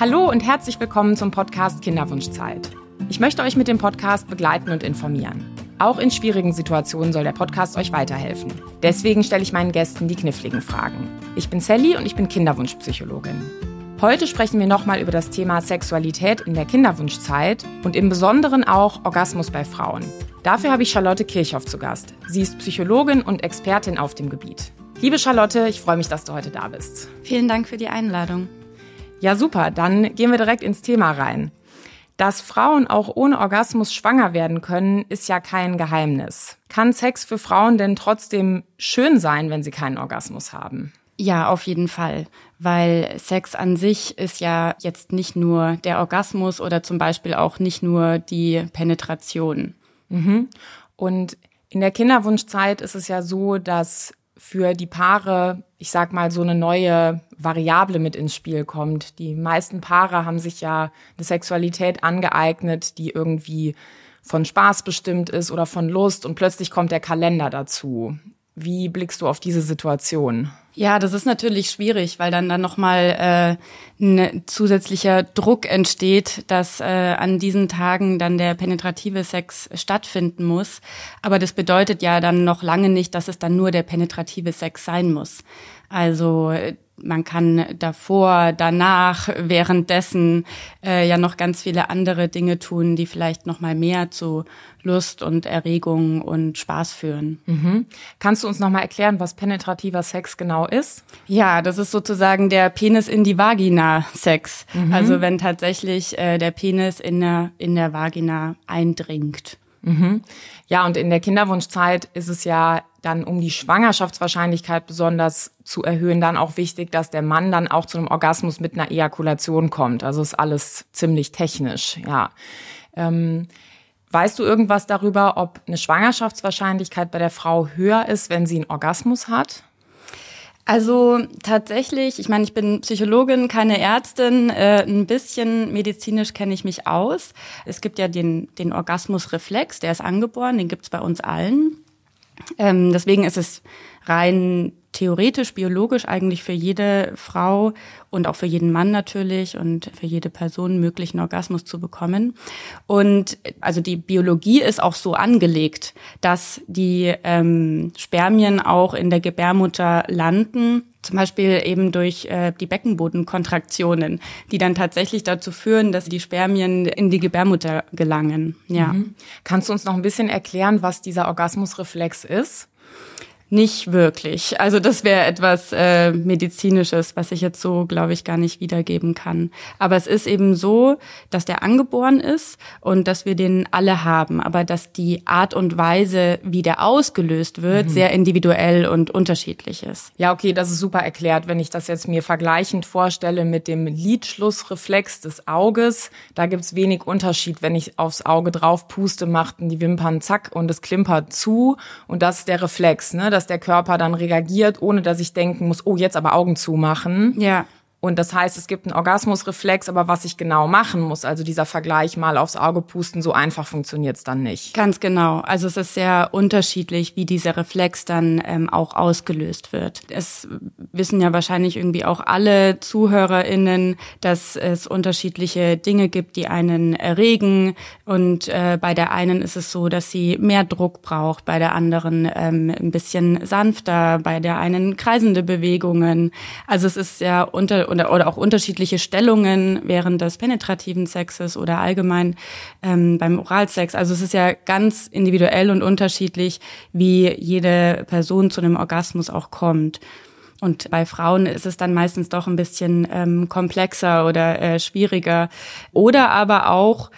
Hallo und herzlich willkommen zum Podcast Kinderwunschzeit. Ich möchte euch mit dem Podcast begleiten und informieren. Auch in schwierigen Situationen soll der Podcast euch weiterhelfen. Deswegen stelle ich meinen Gästen die kniffligen Fragen. Ich bin Sally und ich bin Kinderwunschpsychologin. Heute sprechen wir nochmal über das Thema Sexualität in der Kinderwunschzeit und im Besonderen auch Orgasmus bei Frauen. Dafür habe ich Charlotte Kirchhoff zu Gast. Sie ist Psychologin und Expertin auf dem Gebiet. Liebe Charlotte, ich freue mich, dass du heute da bist. Vielen Dank für die Einladung. Ja, super. Dann gehen wir direkt ins Thema rein. Dass Frauen auch ohne Orgasmus schwanger werden können, ist ja kein Geheimnis. Kann Sex für Frauen denn trotzdem schön sein, wenn sie keinen Orgasmus haben? Ja, auf jeden Fall, weil Sex an sich ist ja jetzt nicht nur der Orgasmus oder zum Beispiel auch nicht nur die Penetration. Mhm. Und in der Kinderwunschzeit ist es ja so, dass für die Paare, ich sag mal, so eine neue Variable mit ins Spiel kommt. Die meisten Paare haben sich ja eine Sexualität angeeignet, die irgendwie von Spaß bestimmt ist oder von Lust und plötzlich kommt der Kalender dazu. Wie blickst du auf diese Situation? Ja, das ist natürlich schwierig, weil dann dann nochmal äh, ein zusätzlicher Druck entsteht, dass äh, an diesen Tagen dann der penetrative Sex stattfinden muss. Aber das bedeutet ja dann noch lange nicht, dass es dann nur der penetrative Sex sein muss. Also man kann davor, danach, währenddessen äh, ja noch ganz viele andere Dinge tun, die vielleicht noch mal mehr zu Lust und Erregung und Spaß führen. Mhm. Kannst du uns noch mal erklären, was penetrativer Sex genau ist? Ja, das ist sozusagen der Penis in die Vagina Sex. Mhm. Also wenn tatsächlich äh, der Penis in der in der Vagina eindringt. Mhm. Ja, und in der Kinderwunschzeit ist es ja dann, um die Schwangerschaftswahrscheinlichkeit besonders zu erhöhen, dann auch wichtig, dass der Mann dann auch zu einem Orgasmus mit einer Ejakulation kommt. Also ist alles ziemlich technisch, ja. Ähm, weißt du irgendwas darüber, ob eine Schwangerschaftswahrscheinlichkeit bei der Frau höher ist, wenn sie einen Orgasmus hat? Also tatsächlich, ich meine, ich bin Psychologin, keine Ärztin, äh, ein bisschen medizinisch kenne ich mich aus. Es gibt ja den, den Orgasmusreflex, der ist angeboren, den gibt's bei uns allen. Ähm, deswegen ist es rein theoretisch, biologisch eigentlich für jede Frau und auch für jeden Mann natürlich und für jede Person möglich, einen Orgasmus zu bekommen. Und also die Biologie ist auch so angelegt, dass die ähm, Spermien auch in der Gebärmutter landen, zum Beispiel eben durch äh, die Beckenbodenkontraktionen, die dann tatsächlich dazu führen, dass die Spermien in die Gebärmutter gelangen. Ja. Mhm. Kannst du uns noch ein bisschen erklären, was dieser Orgasmusreflex ist? Nicht wirklich. Also das wäre etwas äh, medizinisches, was ich jetzt so, glaube ich, gar nicht wiedergeben kann. Aber es ist eben so, dass der angeboren ist und dass wir den alle haben, aber dass die Art und Weise, wie der ausgelöst wird, mhm. sehr individuell und unterschiedlich ist. Ja, okay, das ist super erklärt. Wenn ich das jetzt mir vergleichend vorstelle mit dem Lidschlussreflex des Auges, da gibt's wenig Unterschied. Wenn ich aufs Auge drauf puste, machten die Wimpern zack und es klimpert zu und das ist der Reflex, ne? Dass der Körper dann reagiert, ohne dass ich denken muss, oh, jetzt aber Augen zumachen. Ja. Und das heißt, es gibt einen Orgasmusreflex, aber was ich genau machen muss, also dieser Vergleich mal aufs Auge pusten, so einfach funktioniert's dann nicht. Ganz genau. Also es ist sehr unterschiedlich, wie dieser Reflex dann ähm, auch ausgelöst wird. Es wissen ja wahrscheinlich irgendwie auch alle ZuhörerInnen, dass es unterschiedliche Dinge gibt, die einen erregen. Und äh, bei der einen ist es so, dass sie mehr Druck braucht, bei der anderen ähm, ein bisschen sanfter, bei der einen kreisende Bewegungen. Also es ist ja unter oder, oder auch unterschiedliche Stellungen während des penetrativen Sexes oder allgemein ähm, beim Oralsex. Also es ist ja ganz individuell und unterschiedlich, wie jede Person zu einem Orgasmus auch kommt. Und bei Frauen ist es dann meistens doch ein bisschen ähm, komplexer oder äh, schwieriger. Oder aber auch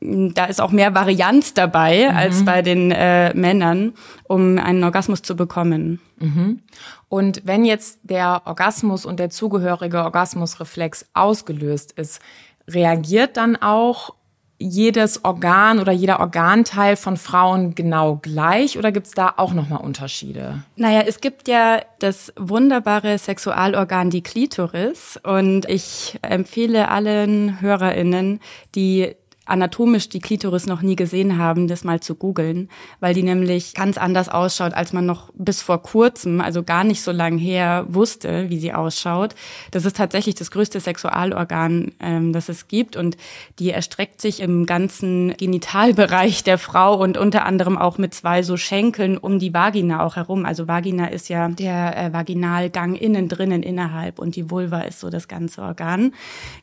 da ist auch mehr Varianz dabei mhm. als bei den äh, Männern, um einen Orgasmus zu bekommen. Mhm. Und wenn jetzt der Orgasmus und der zugehörige Orgasmusreflex ausgelöst ist, reagiert dann auch jedes Organ oder jeder Organteil von Frauen genau gleich oder gibt's da auch nochmal Unterschiede? Naja, es gibt ja das wunderbare Sexualorgan, die Klitoris. Und ich empfehle allen HörerInnen, die anatomisch die Klitoris noch nie gesehen haben, das mal zu googeln, weil die nämlich ganz anders ausschaut, als man noch bis vor kurzem, also gar nicht so lang her, wusste, wie sie ausschaut. Das ist tatsächlich das größte Sexualorgan, ähm, das es gibt und die erstreckt sich im ganzen Genitalbereich der Frau und unter anderem auch mit zwei so Schenkeln um die Vagina auch herum. Also Vagina ist ja der äh, Vaginalgang innen drinnen innerhalb und die Vulva ist so das ganze Organ.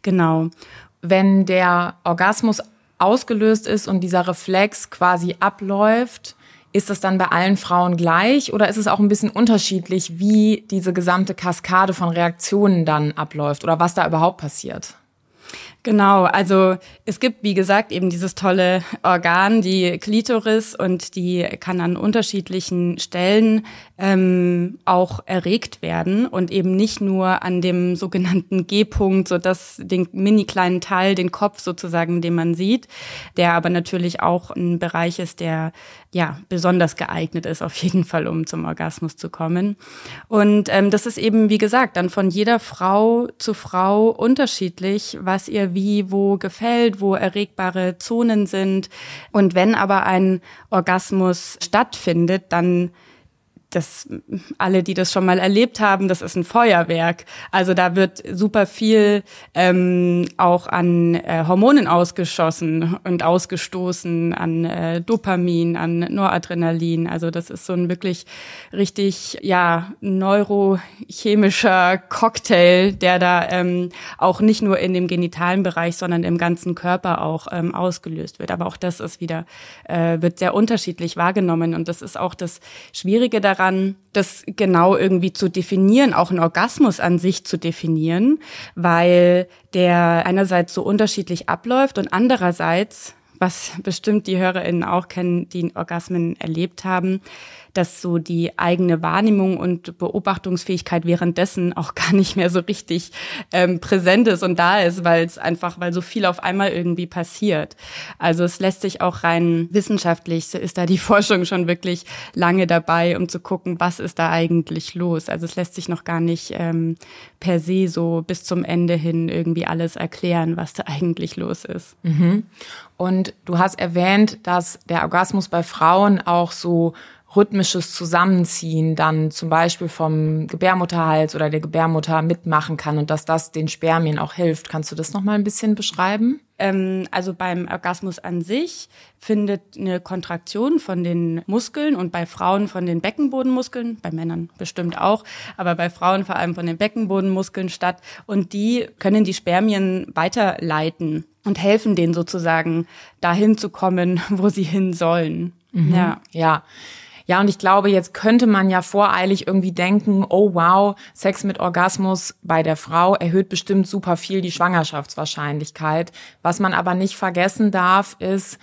Genau. Wenn der Orgasmus ausgelöst ist und dieser Reflex quasi abläuft, ist das dann bei allen Frauen gleich oder ist es auch ein bisschen unterschiedlich, wie diese gesamte Kaskade von Reaktionen dann abläuft oder was da überhaupt passiert? Genau, also es gibt, wie gesagt, eben dieses tolle Organ, die Klitoris, und die kann an unterschiedlichen Stellen ähm, auch erregt werden und eben nicht nur an dem sogenannten G-Punkt, so dass den mini kleinen Teil, den Kopf sozusagen, den man sieht, der aber natürlich auch ein Bereich ist, der ja besonders geeignet ist, auf jeden Fall, um zum Orgasmus zu kommen. Und ähm, das ist eben, wie gesagt, dann von jeder Frau zu Frau unterschiedlich, was ihr wie wo gefällt, wo erregbare Zonen sind. Und wenn aber ein Orgasmus stattfindet, dann das alle, die das schon mal erlebt haben, das ist ein Feuerwerk. Also da wird super viel ähm, auch an äh, Hormonen ausgeschossen und ausgestoßen, an äh, Dopamin, an Noradrenalin. Also das ist so ein wirklich richtig ja neurochemischer Cocktail, der da ähm, auch nicht nur in dem genitalen Bereich, sondern im ganzen Körper auch ähm, ausgelöst wird. Aber auch das ist wieder äh, wird sehr unterschiedlich wahrgenommen und das ist auch das Schwierige daran daran, das genau irgendwie zu definieren, auch einen Orgasmus an sich zu definieren, weil der einerseits so unterschiedlich abläuft und andererseits, was bestimmt die HörerInnen auch kennen, die Orgasmen erlebt haben, dass so die eigene Wahrnehmung und Beobachtungsfähigkeit währenddessen auch gar nicht mehr so richtig ähm, präsent ist und da ist, weil es einfach, weil so viel auf einmal irgendwie passiert. Also es lässt sich auch rein wissenschaftlich, ist da die Forschung schon wirklich lange dabei, um zu gucken, was ist da eigentlich los. Also es lässt sich noch gar nicht ähm, per se so bis zum Ende hin irgendwie alles erklären, was da eigentlich los ist. Mhm. Und du hast erwähnt, dass der Orgasmus bei Frauen auch so rhythmisches Zusammenziehen dann zum Beispiel vom Gebärmutterhals oder der Gebärmutter mitmachen kann und dass das den Spermien auch hilft. Kannst du das noch mal ein bisschen beschreiben? Ähm, also beim Orgasmus an sich findet eine Kontraktion von den Muskeln und bei Frauen von den Beckenbodenmuskeln, bei Männern bestimmt auch, aber bei Frauen vor allem von den Beckenbodenmuskeln statt und die können die Spermien weiterleiten und helfen denen sozusagen dahin zu kommen, wo sie hin sollen. Mhm. Ja. Ja. Ja, und ich glaube, jetzt könnte man ja voreilig irgendwie denken, oh wow, Sex mit Orgasmus bei der Frau erhöht bestimmt super viel die Schwangerschaftswahrscheinlichkeit. Was man aber nicht vergessen darf, ist,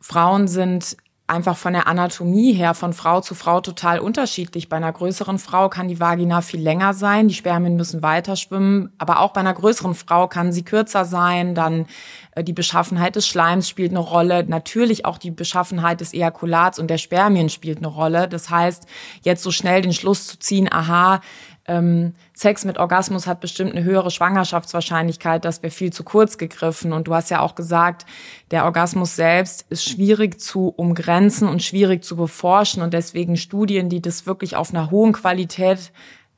Frauen sind einfach von der Anatomie her von Frau zu Frau total unterschiedlich. Bei einer größeren Frau kann die Vagina viel länger sein, die Spermien müssen weiter schwimmen, aber auch bei einer größeren Frau kann sie kürzer sein, dann äh, die Beschaffenheit des Schleims spielt eine Rolle, natürlich auch die Beschaffenheit des Ejakulats und der Spermien spielt eine Rolle. Das heißt, jetzt so schnell den Schluss zu ziehen, aha, ähm, Sex mit Orgasmus hat bestimmt eine höhere Schwangerschaftswahrscheinlichkeit, das wäre viel zu kurz gegriffen. Und du hast ja auch gesagt, der Orgasmus selbst ist schwierig zu umgrenzen und schwierig zu beforschen. Und deswegen Studien, die das wirklich auf einer hohen Qualität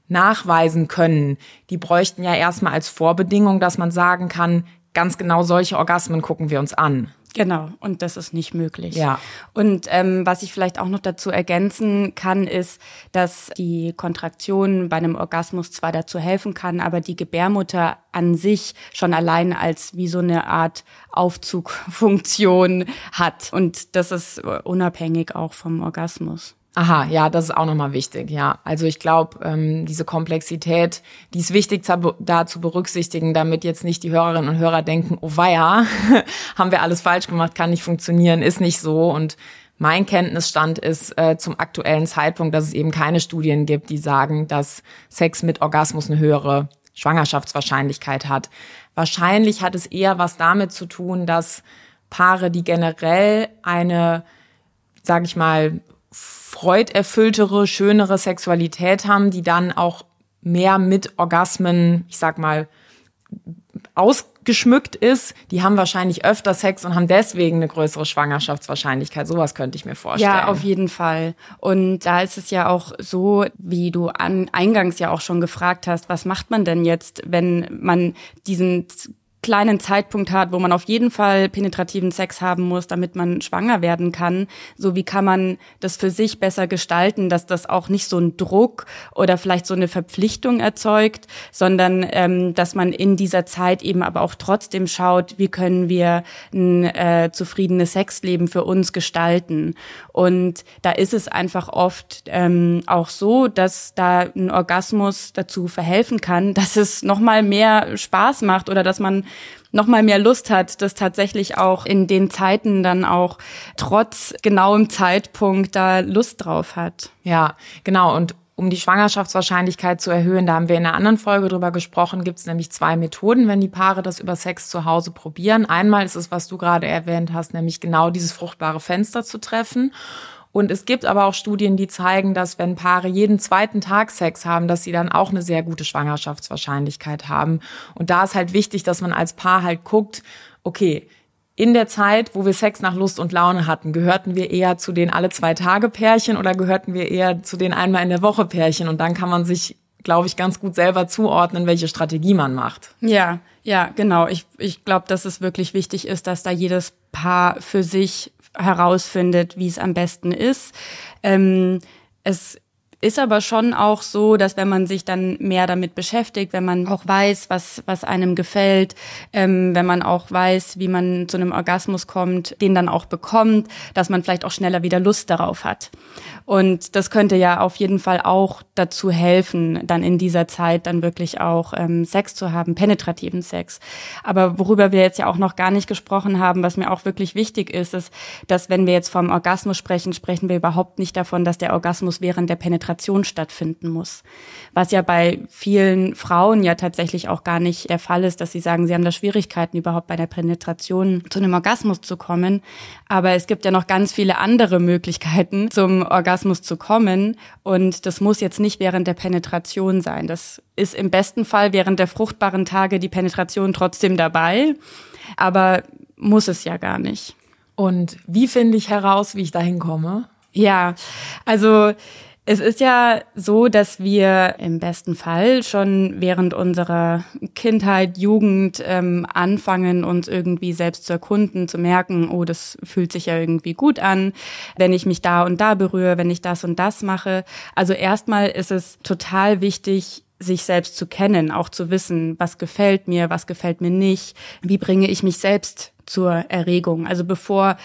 nachweisen können, die bräuchten ja erstmal als Vorbedingung, dass man sagen kann, ganz genau solche Orgasmen gucken wir uns an. Genau, und das ist nicht möglich. Ja. Und ähm, was ich vielleicht auch noch dazu ergänzen kann, ist, dass die Kontraktion bei einem Orgasmus zwar dazu helfen kann, aber die Gebärmutter an sich schon allein als wie so eine Art Aufzugfunktion hat. Und das ist unabhängig auch vom Orgasmus. Aha, ja, das ist auch nochmal wichtig, ja. Also ich glaube, ähm, diese Komplexität, die ist wichtig da zu berücksichtigen, damit jetzt nicht die Hörerinnen und Hörer denken, oh weia, haben wir alles falsch gemacht, kann nicht funktionieren, ist nicht so. Und mein Kenntnisstand ist äh, zum aktuellen Zeitpunkt, dass es eben keine Studien gibt, die sagen, dass Sex mit Orgasmus eine höhere Schwangerschaftswahrscheinlichkeit hat. Wahrscheinlich hat es eher was damit zu tun, dass Paare, die generell eine, sage ich mal, freuderfülltere, schönere Sexualität haben, die dann auch mehr mit Orgasmen, ich sag mal, aus geschmückt ist, die haben wahrscheinlich öfter Sex und haben deswegen eine größere Schwangerschaftswahrscheinlichkeit. Sowas könnte ich mir vorstellen. Ja, auf jeden Fall. Und da ist es ja auch so, wie du an, eingangs ja auch schon gefragt hast, was macht man denn jetzt, wenn man diesen kleinen Zeitpunkt hat, wo man auf jeden Fall penetrativen Sex haben muss, damit man schwanger werden kann. So wie kann man das für sich besser gestalten, dass das auch nicht so ein Druck oder vielleicht so eine Verpflichtung erzeugt, sondern ähm, dass man in dieser Zeit eben aber auch trotzdem schaut, wie können wir ein äh, zufriedenes Sexleben für uns gestalten. Und da ist es einfach oft ähm, auch so, dass da ein Orgasmus dazu verhelfen kann, dass es nochmal mehr Spaß macht oder dass man noch mal mehr Lust hat, das tatsächlich auch in den Zeiten dann auch trotz genauem Zeitpunkt da Lust drauf hat. Ja, genau. Und um die Schwangerschaftswahrscheinlichkeit zu erhöhen, da haben wir in einer anderen Folge drüber gesprochen, gibt es nämlich zwei Methoden, wenn die Paare das über Sex zu Hause probieren. Einmal ist es, was du gerade erwähnt hast, nämlich genau dieses fruchtbare Fenster zu treffen. Und es gibt aber auch Studien, die zeigen, dass wenn Paare jeden zweiten Tag Sex haben, dass sie dann auch eine sehr gute Schwangerschaftswahrscheinlichkeit haben. Und da ist halt wichtig, dass man als Paar halt guckt, okay, in der Zeit, wo wir Sex nach Lust und Laune hatten, gehörten wir eher zu den alle zwei Tage Pärchen oder gehörten wir eher zu den einmal in der Woche Pärchen? Und dann kann man sich, glaube ich, ganz gut selber zuordnen, welche Strategie man macht. Ja, ja, genau. Ich, ich glaube, dass es wirklich wichtig ist, dass da jedes Paar für sich herausfindet, wie es am besten ist. Ähm, es ist aber schon auch so, dass wenn man sich dann mehr damit beschäftigt, wenn man auch weiß, was, was einem gefällt, ähm, wenn man auch weiß, wie man zu einem Orgasmus kommt, den dann auch bekommt, dass man vielleicht auch schneller wieder Lust darauf hat. Und das könnte ja auf jeden Fall auch dazu helfen, dann in dieser Zeit dann wirklich auch ähm, Sex zu haben, penetrativen Sex. Aber worüber wir jetzt ja auch noch gar nicht gesprochen haben, was mir auch wirklich wichtig ist, ist, dass wenn wir jetzt vom Orgasmus sprechen, sprechen wir überhaupt nicht davon, dass der Orgasmus während der Penetration stattfinden muss. Was ja bei vielen Frauen ja tatsächlich auch gar nicht der Fall ist, dass sie sagen, sie haben da Schwierigkeiten überhaupt bei der Penetration zu einem Orgasmus zu kommen. Aber es gibt ja noch ganz viele andere Möglichkeiten zum Orgasmus Orgasmus zu kommen. Und das muss jetzt nicht während der Penetration sein. Das ist im besten Fall während der fruchtbaren Tage die Penetration trotzdem dabei. Aber muss es ja gar nicht. Und wie finde ich heraus, wie ich dahin komme? Ja, also es ist ja so, dass wir im besten Fall schon während unserer Kindheit, Jugend ähm, anfangen, uns irgendwie selbst zu erkunden, zu merken, oh, das fühlt sich ja irgendwie gut an, wenn ich mich da und da berühre, wenn ich das und das mache. Also erstmal ist es total wichtig, sich selbst zu kennen, auch zu wissen, was gefällt mir, was gefällt mir nicht, wie bringe ich mich selbst zur Erregung. Also bevor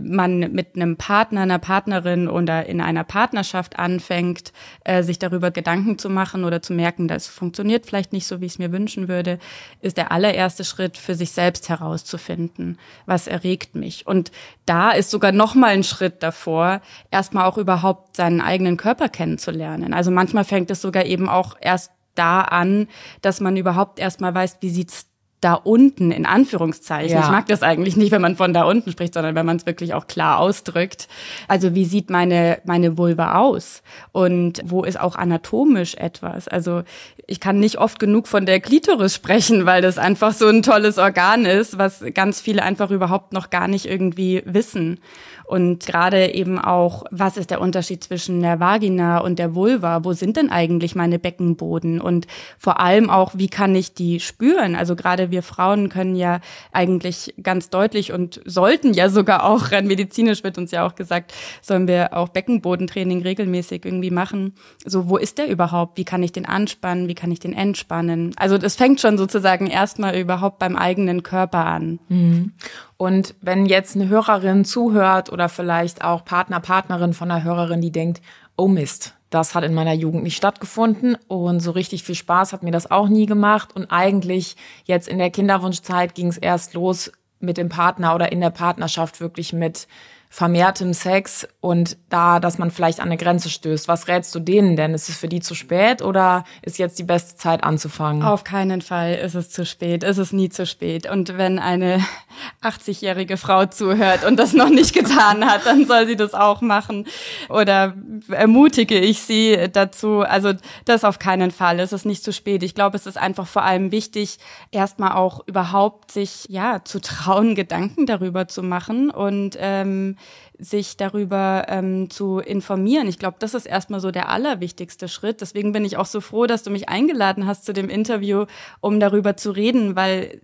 man mit einem Partner, einer Partnerin oder in einer Partnerschaft anfängt, äh, sich darüber Gedanken zu machen oder zu merken, das funktioniert vielleicht nicht so, wie ich es mir wünschen würde, ist der allererste Schritt für sich selbst herauszufinden, was erregt mich. Und da ist sogar noch mal ein Schritt davor, erstmal auch überhaupt seinen eigenen Körper kennenzulernen. Also manchmal fängt es sogar eben auch erst da an, dass man überhaupt erstmal weiß, wie sieht's da unten in Anführungszeichen. Ja. Ich mag das eigentlich nicht, wenn man von da unten spricht, sondern wenn man es wirklich auch klar ausdrückt. Also wie sieht meine meine Vulva aus und wo ist auch anatomisch etwas? Also ich kann nicht oft genug von der Klitoris sprechen, weil das einfach so ein tolles Organ ist, was ganz viele einfach überhaupt noch gar nicht irgendwie wissen. Und gerade eben auch, was ist der Unterschied zwischen der Vagina und der Vulva? Wo sind denn eigentlich meine Beckenboden? Und vor allem auch, wie kann ich die spüren? Also gerade wir Frauen können ja eigentlich ganz deutlich und sollten ja sogar auch, rein medizinisch wird uns ja auch gesagt, sollen wir auch Beckenbodentraining regelmäßig irgendwie machen. So, wo ist der überhaupt? Wie kann ich den anspannen? Wie kann ich den entspannen? Also das fängt schon sozusagen erstmal überhaupt beim eigenen Körper an. Mhm. Und wenn jetzt eine Hörerin zuhört oder vielleicht auch Partner, Partnerin von einer Hörerin, die denkt, oh Mist, das hat in meiner Jugend nicht stattgefunden und so richtig viel Spaß hat mir das auch nie gemacht. Und eigentlich jetzt in der Kinderwunschzeit ging es erst los mit dem Partner oder in der Partnerschaft wirklich mit vermehrtem Sex und da, dass man vielleicht an eine Grenze stößt. Was rätst du denen denn? Ist es für die zu spät oder ist jetzt die beste Zeit anzufangen? Auf keinen Fall ist es zu spät. Es ist nie zu spät. Und wenn eine 80-jährige Frau zuhört und das noch nicht getan hat, dann soll sie das auch machen. Oder ermutige ich sie dazu. Also das auf keinen Fall. Es ist nicht zu spät. Ich glaube, es ist einfach vor allem wichtig, erstmal auch überhaupt sich ja zu trauen, Gedanken darüber zu machen und ähm, sich darüber ähm, zu informieren. Ich glaube, das ist erstmal so der allerwichtigste Schritt. Deswegen bin ich auch so froh, dass du mich eingeladen hast zu dem Interview, um darüber zu reden, weil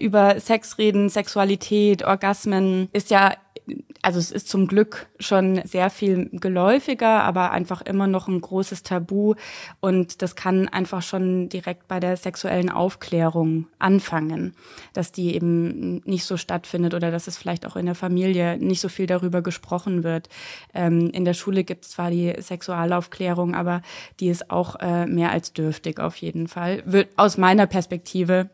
über Sex reden, Sexualität, Orgasmen ist ja also es ist zum Glück schon sehr viel geläufiger, aber einfach immer noch ein großes Tabu. Und das kann einfach schon direkt bei der sexuellen Aufklärung anfangen, dass die eben nicht so stattfindet oder dass es vielleicht auch in der Familie nicht so viel darüber gesprochen wird. Ähm, in der Schule gibt es zwar die Sexualaufklärung, aber die ist auch äh, mehr als dürftig auf jeden Fall. Wird aus meiner Perspektive,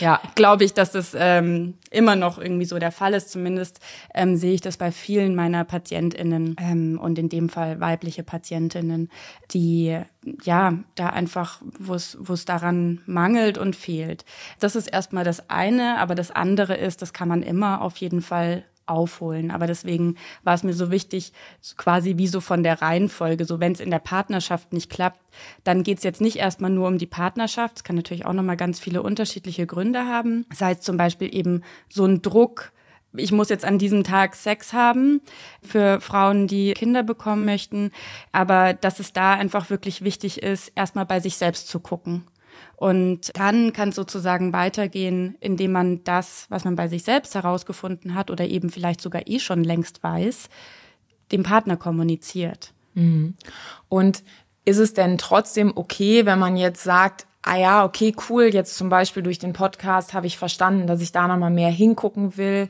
ja, glaube ich, dass das ähm, immer noch irgendwie so der Fall ist. Zumindest ähm, sehe ich das bei vielen meiner PatientInnen ähm, und in dem Fall weibliche PatientInnen, die ja da einfach, wo es wo es daran mangelt und fehlt. Das ist erstmal das eine, aber das andere ist, das kann man immer auf jeden Fall aufholen. Aber deswegen war es mir so wichtig, quasi wie so von der Reihenfolge, so wenn es in der Partnerschaft nicht klappt, dann geht es jetzt nicht erstmal nur um die Partnerschaft. Es kann natürlich auch nochmal ganz viele unterschiedliche Gründe haben. Sei es zum Beispiel eben so ein Druck, ich muss jetzt an diesem Tag Sex haben für Frauen, die Kinder bekommen möchten. Aber dass es da einfach wirklich wichtig ist, erstmal bei sich selbst zu gucken. Und dann kann es sozusagen weitergehen, indem man das, was man bei sich selbst herausgefunden hat oder eben vielleicht sogar eh schon längst weiß, dem Partner kommuniziert. Mhm. Und ist es denn trotzdem okay, wenn man jetzt sagt, ah ja, okay, cool, jetzt zum Beispiel durch den Podcast habe ich verstanden, dass ich da nochmal mehr hingucken will.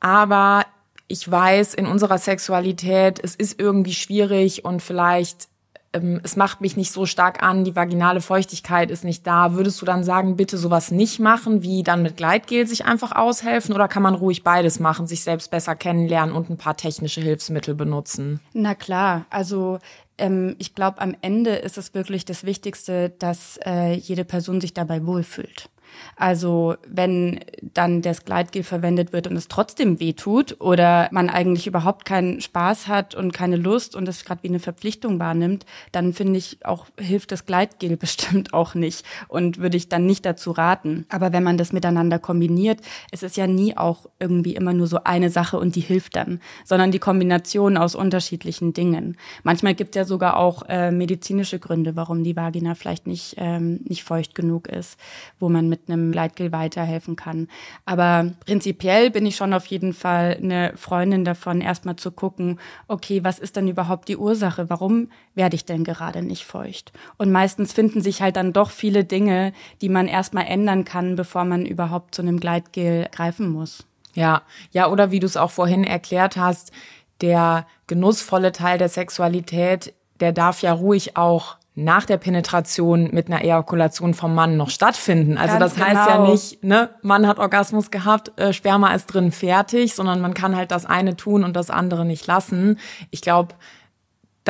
Aber ich weiß, in unserer Sexualität, es ist irgendwie schwierig und vielleicht ähm, es macht mich nicht so stark an, die vaginale Feuchtigkeit ist nicht da. Würdest du dann sagen, bitte sowas nicht machen, wie dann mit Gleitgel sich einfach aushelfen? Oder kann man ruhig beides machen, sich selbst besser kennenlernen und ein paar technische Hilfsmittel benutzen? Na klar, also ähm, ich glaube, am Ende ist es wirklich das Wichtigste, dass äh, jede Person sich dabei wohlfühlt. Also wenn dann das Gleitgel verwendet wird und es trotzdem weh tut oder man eigentlich überhaupt keinen Spaß hat und keine Lust und das gerade wie eine Verpflichtung wahrnimmt, dann finde ich auch hilft das Gleitgel bestimmt auch nicht und würde ich dann nicht dazu raten. Aber wenn man das miteinander kombiniert, es ist ja nie auch irgendwie immer nur so eine Sache und die hilft dann, sondern die Kombination aus unterschiedlichen Dingen. Manchmal gibt es ja sogar auch äh, medizinische Gründe, warum die Vagina vielleicht nicht, ähm, nicht feucht genug ist, wo man mit mit einem Leitgel weiterhelfen kann. Aber prinzipiell bin ich schon auf jeden Fall eine Freundin davon, erstmal zu gucken, okay, was ist denn überhaupt die Ursache? Warum werde ich denn gerade nicht feucht? Und meistens finden sich halt dann doch viele Dinge, die man erstmal ändern kann, bevor man überhaupt zu einem Gleitgel greifen muss. Ja, ja, oder wie du es auch vorhin erklärt hast, der genussvolle Teil der Sexualität, der darf ja ruhig auch nach der Penetration mit einer Ejakulation vom Mann noch stattfinden. Also Ganz das heißt genau. ja nicht, ne, Mann hat Orgasmus gehabt, äh, Sperma ist drin fertig, sondern man kann halt das eine tun und das andere nicht lassen. Ich glaube,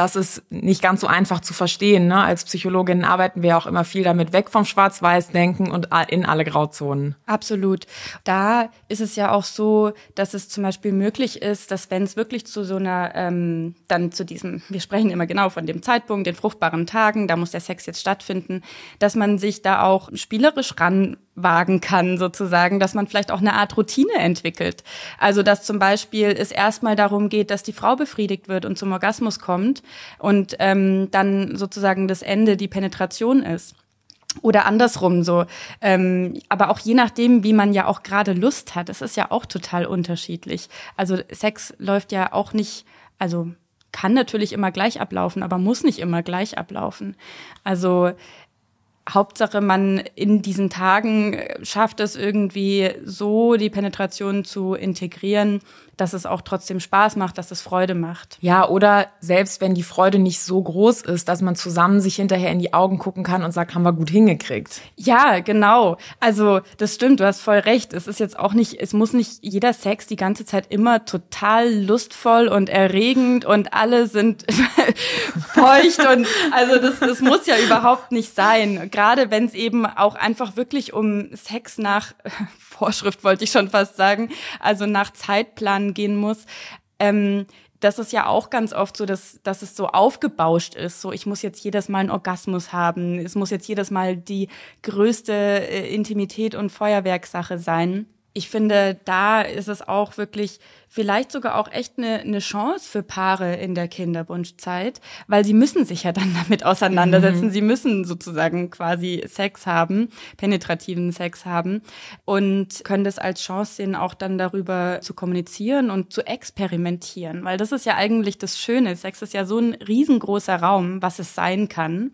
das ist nicht ganz so einfach zu verstehen. Ne? Als Psychologin arbeiten wir auch immer viel damit weg vom Schwarz-Weiß-Denken und in alle Grauzonen. Absolut. Da ist es ja auch so, dass es zum Beispiel möglich ist, dass wenn es wirklich zu so einer, ähm, dann zu diesem, wir sprechen immer genau von dem Zeitpunkt, den fruchtbaren Tagen, da muss der Sex jetzt stattfinden, dass man sich da auch spielerisch ran wagen kann, sozusagen, dass man vielleicht auch eine Art Routine entwickelt. Also, dass zum Beispiel es erstmal darum geht, dass die Frau befriedigt wird und zum Orgasmus kommt und ähm, dann sozusagen das Ende die Penetration ist. Oder andersrum so. Ähm, aber auch je nachdem, wie man ja auch gerade Lust hat, es ist ja auch total unterschiedlich. Also Sex läuft ja auch nicht, also kann natürlich immer gleich ablaufen, aber muss nicht immer gleich ablaufen. Also Hauptsache, man in diesen Tagen schafft es irgendwie so, die Penetration zu integrieren, dass es auch trotzdem Spaß macht, dass es Freude macht. Ja, oder selbst wenn die Freude nicht so groß ist, dass man zusammen sich hinterher in die Augen gucken kann und sagt, haben wir gut hingekriegt. Ja, genau. Also, das stimmt, du hast voll recht. Es ist jetzt auch nicht, es muss nicht jeder Sex die ganze Zeit immer total lustvoll und erregend und alle sind feucht und also das, das muss ja überhaupt nicht sein. Gerade wenn es eben auch einfach wirklich um Sex nach Vorschrift wollte ich schon fast sagen, also nach Zeitplan gehen muss, ähm, das ist ja auch ganz oft so, dass, dass es so aufgebauscht ist. So, ich muss jetzt jedes Mal einen Orgasmus haben. Es muss jetzt jedes Mal die größte äh, Intimität und Feuerwerksache sein ich finde, da ist es auch wirklich vielleicht sogar auch echt eine, eine Chance für Paare in der Kinderwunschzeit, weil sie müssen sich ja dann damit auseinandersetzen. Mhm. Sie müssen sozusagen quasi Sex haben, penetrativen Sex haben und können das als Chance sehen, auch dann darüber zu kommunizieren und zu experimentieren, weil das ist ja eigentlich das Schöne. Sex ist ja so ein riesengroßer Raum, was es sein kann.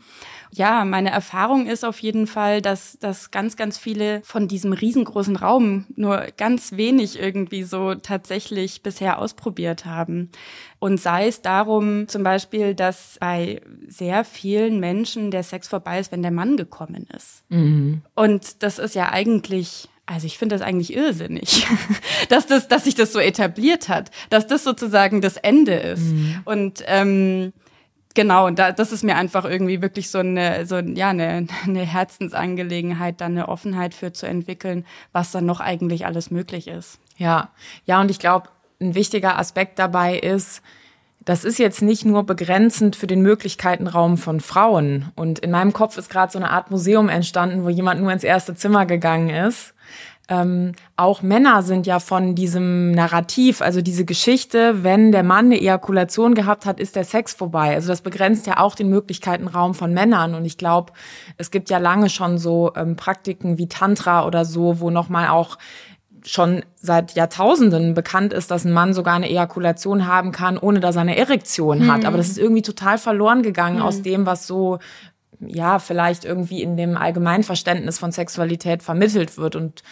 Ja, meine Erfahrung ist auf jeden Fall, dass, dass ganz, ganz viele von diesem riesengroßen Raum nur ganz wenig irgendwie so tatsächlich bisher ausprobiert haben. Und sei es darum zum Beispiel, dass bei sehr vielen Menschen der Sex vorbei ist, wenn der Mann gekommen ist. Mhm. Und das ist ja eigentlich also ich finde das eigentlich irrsinnig, dass das, dass sich das so etabliert hat, dass das sozusagen das Ende ist. Mhm. Und ähm, Genau, da, das ist mir einfach irgendwie wirklich so eine, so, ja, eine, eine Herzensangelegenheit, dann eine Offenheit für zu entwickeln, was dann noch eigentlich alles möglich ist. Ja, ja, und ich glaube, ein wichtiger Aspekt dabei ist, das ist jetzt nicht nur begrenzend für den Möglichkeitenraum von Frauen. Und in meinem Kopf ist gerade so eine Art Museum entstanden, wo jemand nur ins erste Zimmer gegangen ist ähm, auch Männer sind ja von diesem Narrativ, also diese Geschichte, wenn der Mann eine Ejakulation gehabt hat, ist der Sex vorbei. Also das begrenzt ja auch den Möglichkeitenraum von Männern. Und ich glaube, es gibt ja lange schon so ähm, Praktiken wie Tantra oder so, wo nochmal auch schon seit Jahrtausenden bekannt ist, dass ein Mann sogar eine Ejakulation haben kann, ohne dass er eine Erektion hm. hat. Aber das ist irgendwie total verloren gegangen hm. aus dem, was so ja, vielleicht irgendwie in dem Allgemeinverständnis von Sexualität vermittelt wird. Und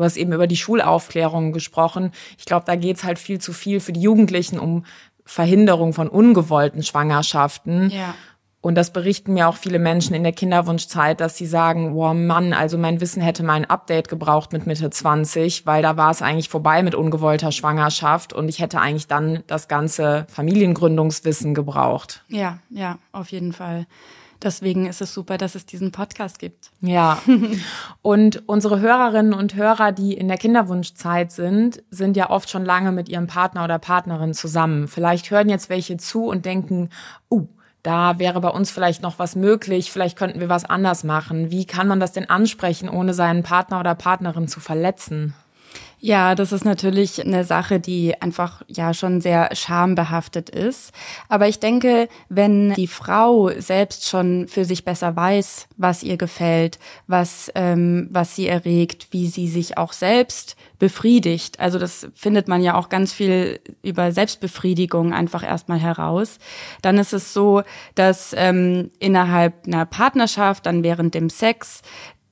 du hast eben über die Schulaufklärung gesprochen. Ich glaube, da geht's halt viel zu viel für die Jugendlichen um Verhinderung von ungewollten Schwangerschaften. Ja. Und das berichten mir auch viele Menschen in der Kinderwunschzeit, dass sie sagen, wow Mann, also mein Wissen hätte mal ein Update gebraucht mit Mitte 20, weil da war es eigentlich vorbei mit ungewollter Schwangerschaft und ich hätte eigentlich dann das ganze Familiengründungswissen gebraucht. Ja, ja, auf jeden Fall. Deswegen ist es super, dass es diesen Podcast gibt. Ja. Und unsere Hörerinnen und Hörer, die in der Kinderwunschzeit sind, sind ja oft schon lange mit ihrem Partner oder Partnerin zusammen. Vielleicht hören jetzt welche zu und denken, uh, da wäre bei uns vielleicht noch was möglich, vielleicht könnten wir was anders machen. Wie kann man das denn ansprechen, ohne seinen Partner oder Partnerin zu verletzen? Ja, das ist natürlich eine Sache, die einfach ja schon sehr schambehaftet ist. Aber ich denke, wenn die Frau selbst schon für sich besser weiß, was ihr gefällt, was, ähm, was sie erregt, wie sie sich auch selbst befriedigt. Also das findet man ja auch ganz viel über Selbstbefriedigung einfach erstmal heraus. Dann ist es so, dass ähm, innerhalb einer Partnerschaft, dann während dem Sex,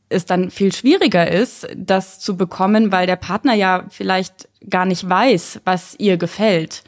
es dann viel schwieriger ist, das zu bekommen, weil der Partner ja vielleicht gar nicht weiß, was ihr gefällt.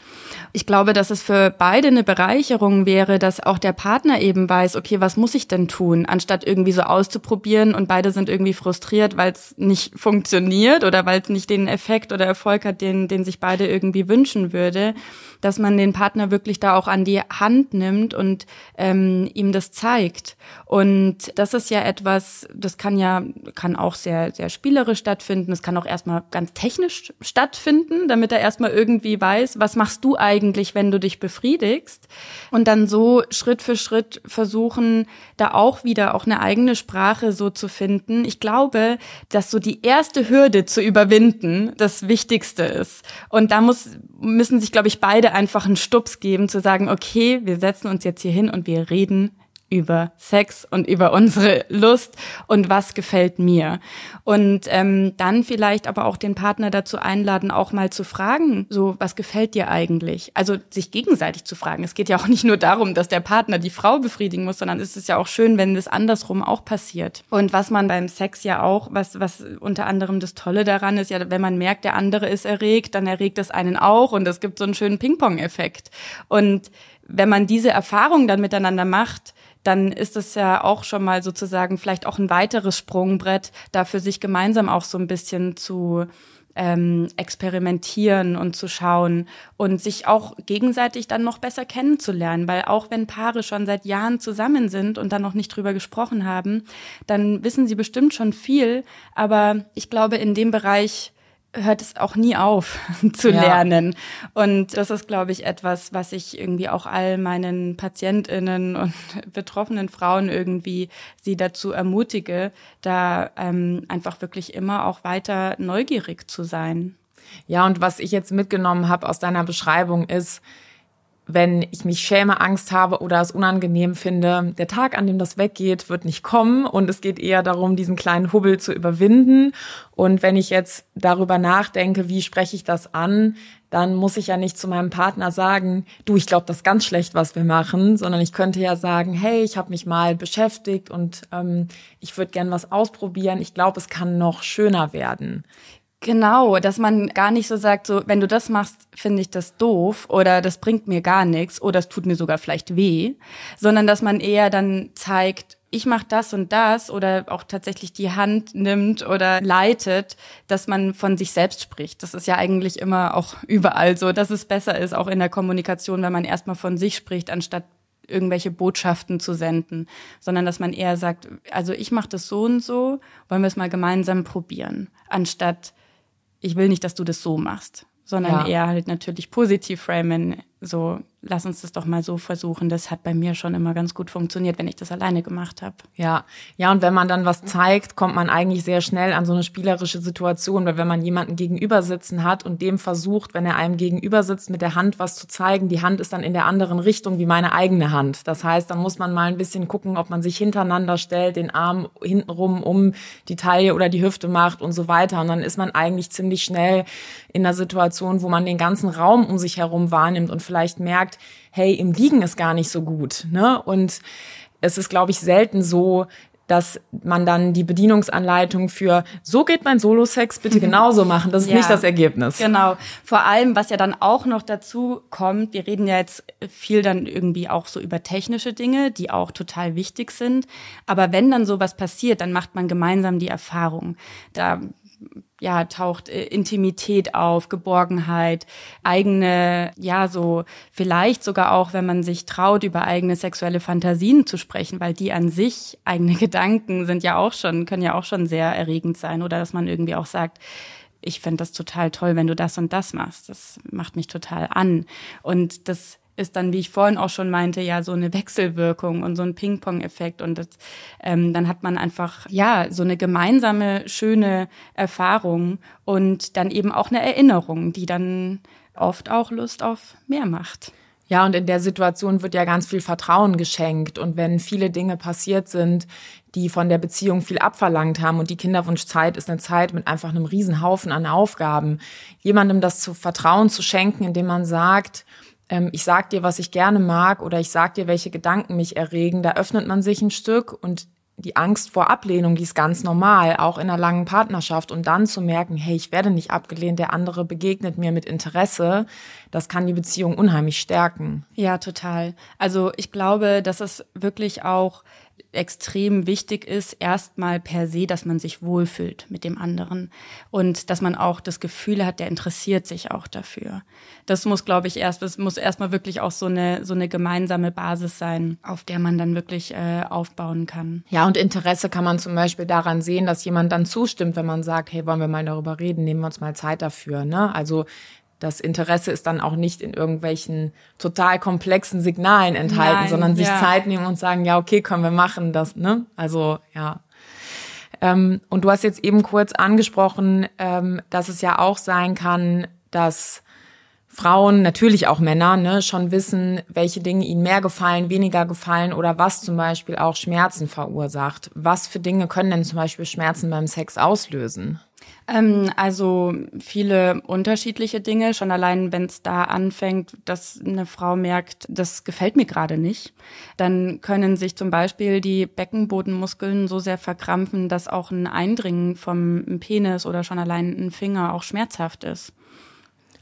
Ich glaube, dass es für beide eine Bereicherung wäre, dass auch der Partner eben weiß, okay, was muss ich denn tun, anstatt irgendwie so auszuprobieren und beide sind irgendwie frustriert, weil es nicht funktioniert oder weil es nicht den Effekt oder Erfolg hat, den, den sich beide irgendwie wünschen würde dass man den Partner wirklich da auch an die Hand nimmt und ähm, ihm das zeigt. Und das ist ja etwas, das kann ja, kann auch sehr, sehr spielerisch stattfinden. Es kann auch erstmal ganz technisch stattfinden, damit er erstmal irgendwie weiß, was machst du eigentlich, wenn du dich befriedigst? Und dann so Schritt für Schritt versuchen, da auch wieder auch eine eigene Sprache so zu finden. Ich glaube, dass so die erste Hürde zu überwinden das Wichtigste ist. Und da muss, müssen sich, glaube ich, beide einfach einen Stups geben, zu sagen, okay, wir setzen uns jetzt hier hin und wir reden über Sex und über unsere Lust und was gefällt mir. Und ähm, dann vielleicht aber auch den Partner dazu einladen, auch mal zu fragen, so was gefällt dir eigentlich? Also sich gegenseitig zu fragen. Es geht ja auch nicht nur darum, dass der Partner die Frau befriedigen muss, sondern es ist ja auch schön, wenn das andersrum auch passiert. Und was man beim Sex ja auch, was, was unter anderem das Tolle daran ist, ja, wenn man merkt, der andere ist erregt, dann erregt es einen auch und es gibt so einen schönen Ping-Pong-Effekt. Und wenn man diese Erfahrung dann miteinander macht, dann ist es ja auch schon mal sozusagen vielleicht auch ein weiteres Sprungbrett, da für sich gemeinsam auch so ein bisschen zu ähm, experimentieren und zu schauen und sich auch gegenseitig dann noch besser kennenzulernen, weil auch wenn Paare schon seit Jahren zusammen sind und dann noch nicht drüber gesprochen haben, dann wissen sie bestimmt schon viel, aber ich glaube, in dem Bereich hört es auch nie auf zu ja. lernen. Und das ist, glaube ich, etwas, was ich irgendwie auch all meinen PatientInnen und betroffenen Frauen irgendwie sie dazu ermutige, da ähm, einfach wirklich immer auch weiter neugierig zu sein. Ja, und was ich jetzt mitgenommen habe aus deiner Beschreibung ist, wenn ich mich schäme, Angst habe oder es unangenehm finde, der Tag, an dem das weggeht, wird nicht kommen und es geht eher darum, diesen kleinen Hubbel zu überwinden. Und wenn ich jetzt darüber nachdenke, wie spreche ich das an, dann muss ich ja nicht zu meinem Partner sagen, du, ich glaube, das ist ganz schlecht, was wir machen, sondern ich könnte ja sagen, hey, ich habe mich mal beschäftigt und ähm, ich würde gern was ausprobieren. Ich glaube, es kann noch schöner werden. Genau, dass man gar nicht so sagt, so, wenn du das machst, finde ich das doof oder das bringt mir gar nichts oder es tut mir sogar vielleicht weh, sondern dass man eher dann zeigt, ich mache das und das oder auch tatsächlich die Hand nimmt oder leitet, dass man von sich selbst spricht. Das ist ja eigentlich immer auch überall so, dass es besser ist, auch in der Kommunikation, wenn man erstmal von sich spricht, anstatt irgendwelche Botschaften zu senden, sondern dass man eher sagt, also ich mache das so und so, wollen wir es mal gemeinsam probieren, anstatt ich will nicht, dass du das so machst, sondern ja. eher halt natürlich positiv framen, so lass uns das doch mal so versuchen. Das hat bei mir schon immer ganz gut funktioniert, wenn ich das alleine gemacht habe. Ja, ja, und wenn man dann was zeigt, kommt man eigentlich sehr schnell an so eine spielerische Situation, weil wenn man jemanden gegenüber sitzen hat und dem versucht, wenn er einem gegenüber sitzt, mit der Hand was zu zeigen, die Hand ist dann in der anderen Richtung wie meine eigene Hand. Das heißt, dann muss man mal ein bisschen gucken, ob man sich hintereinander stellt, den Arm hintenrum um die Taille oder die Hüfte macht und so weiter. Und dann ist man eigentlich ziemlich schnell in einer Situation, wo man den ganzen Raum um sich herum wahrnimmt und vielleicht merkt, hey, im Liegen ist gar nicht so gut. Ne? Und es ist, glaube ich, selten so, dass man dann die Bedienungsanleitung für so geht mein Solo-Sex bitte genauso machen. Das ist ja, nicht das Ergebnis. Genau. Vor allem, was ja dann auch noch dazu kommt, wir reden ja jetzt viel dann irgendwie auch so über technische Dinge, die auch total wichtig sind. Aber wenn dann sowas passiert, dann macht man gemeinsam die Erfahrung. Da ja, taucht äh, Intimität auf, Geborgenheit, eigene, ja, so vielleicht sogar auch, wenn man sich traut, über eigene sexuelle Fantasien zu sprechen, weil die an sich, eigene Gedanken sind ja auch schon, können ja auch schon sehr erregend sein oder dass man irgendwie auch sagt, ich fände das total toll, wenn du das und das machst. Das macht mich total an. Und das ist dann, wie ich vorhin auch schon meinte, ja so eine Wechselwirkung und so ein Ping-Pong-Effekt. Und das, ähm, dann hat man einfach, ja, so eine gemeinsame, schöne Erfahrung und dann eben auch eine Erinnerung, die dann oft auch Lust auf mehr macht. Ja, und in der Situation wird ja ganz viel Vertrauen geschenkt. Und wenn viele Dinge passiert sind, die von der Beziehung viel abverlangt haben und die Kinderwunschzeit ist eine Zeit mit einfach einem Riesenhaufen an Aufgaben, jemandem das zu Vertrauen zu schenken, indem man sagt, ähm, ich sag dir, was ich gerne mag oder ich sag dir, welche Gedanken mich erregen, da öffnet man sich ein Stück und die Angst vor Ablehnung, die ist ganz normal, auch in einer langen Partnerschaft. Und dann zu merken, hey, ich werde nicht abgelehnt, der andere begegnet mir mit Interesse, das kann die Beziehung unheimlich stärken. Ja, total. Also ich glaube, dass es wirklich auch extrem wichtig ist, erstmal per se, dass man sich wohlfühlt mit dem anderen und dass man auch das Gefühl hat, der interessiert sich auch dafür. Das muss, glaube ich, erst, das muss erstmal wirklich auch so eine, so eine gemeinsame Basis sein, auf der man dann wirklich äh, aufbauen kann. Ja, und Interesse kann man zum Beispiel daran sehen, dass jemand dann zustimmt, wenn man sagt, hey, wollen wir mal darüber reden, nehmen wir uns mal Zeit dafür. Ne? Also das Interesse ist dann auch nicht in irgendwelchen total komplexen Signalen enthalten, Nein, sondern sich ja. Zeit nehmen und sagen, ja, okay, können wir machen das, ne? Also, ja. Ähm, und du hast jetzt eben kurz angesprochen, ähm, dass es ja auch sein kann, dass Frauen, natürlich auch Männer, ne, schon wissen, welche Dinge ihnen mehr gefallen, weniger gefallen oder was zum Beispiel auch Schmerzen verursacht. Was für Dinge können denn zum Beispiel Schmerzen beim Sex auslösen? Ähm, also viele unterschiedliche Dinge. Schon allein, wenn es da anfängt, dass eine Frau merkt, das gefällt mir gerade nicht, dann können sich zum Beispiel die Beckenbodenmuskeln so sehr verkrampfen, dass auch ein Eindringen vom Penis oder schon allein ein Finger auch schmerzhaft ist.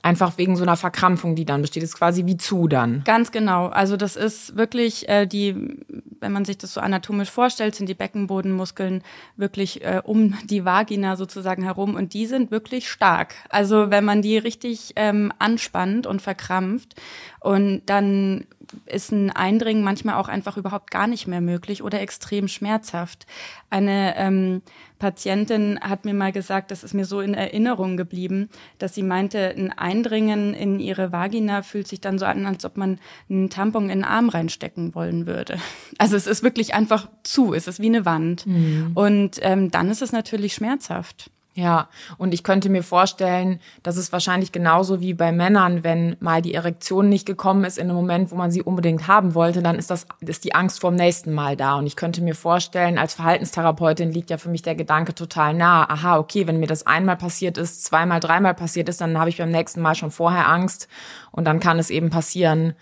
Einfach wegen so einer Verkrampfung, die dann besteht. Das ist quasi wie zu dann. Ganz genau. Also das ist wirklich äh, die, wenn man sich das so anatomisch vorstellt, sind die Beckenbodenmuskeln wirklich äh, um die Vagina sozusagen herum und die sind wirklich stark. Also wenn man die richtig ähm, anspannt und verkrampft und dann ist ein Eindringen manchmal auch einfach überhaupt gar nicht mehr möglich oder extrem schmerzhaft. Eine ähm, Patientin hat mir mal gesagt, das ist mir so in Erinnerung geblieben, dass sie meinte, ein Eindringen in ihre Vagina fühlt sich dann so an, als ob man einen Tampon in den Arm reinstecken wollen würde. Also es ist wirklich einfach zu, es ist wie eine Wand. Mhm. Und ähm, dann ist es natürlich schmerzhaft. Ja, und ich könnte mir vorstellen, dass es wahrscheinlich genauso wie bei Männern, wenn mal die Erektion nicht gekommen ist in einem Moment, wo man sie unbedingt haben wollte, dann ist das ist die Angst vor dem nächsten Mal da. Und ich könnte mir vorstellen, als Verhaltenstherapeutin liegt ja für mich der Gedanke total nah. Aha, okay, wenn mir das einmal passiert ist, zweimal, dreimal passiert ist, dann habe ich beim nächsten Mal schon vorher Angst. Und dann kann es eben passieren,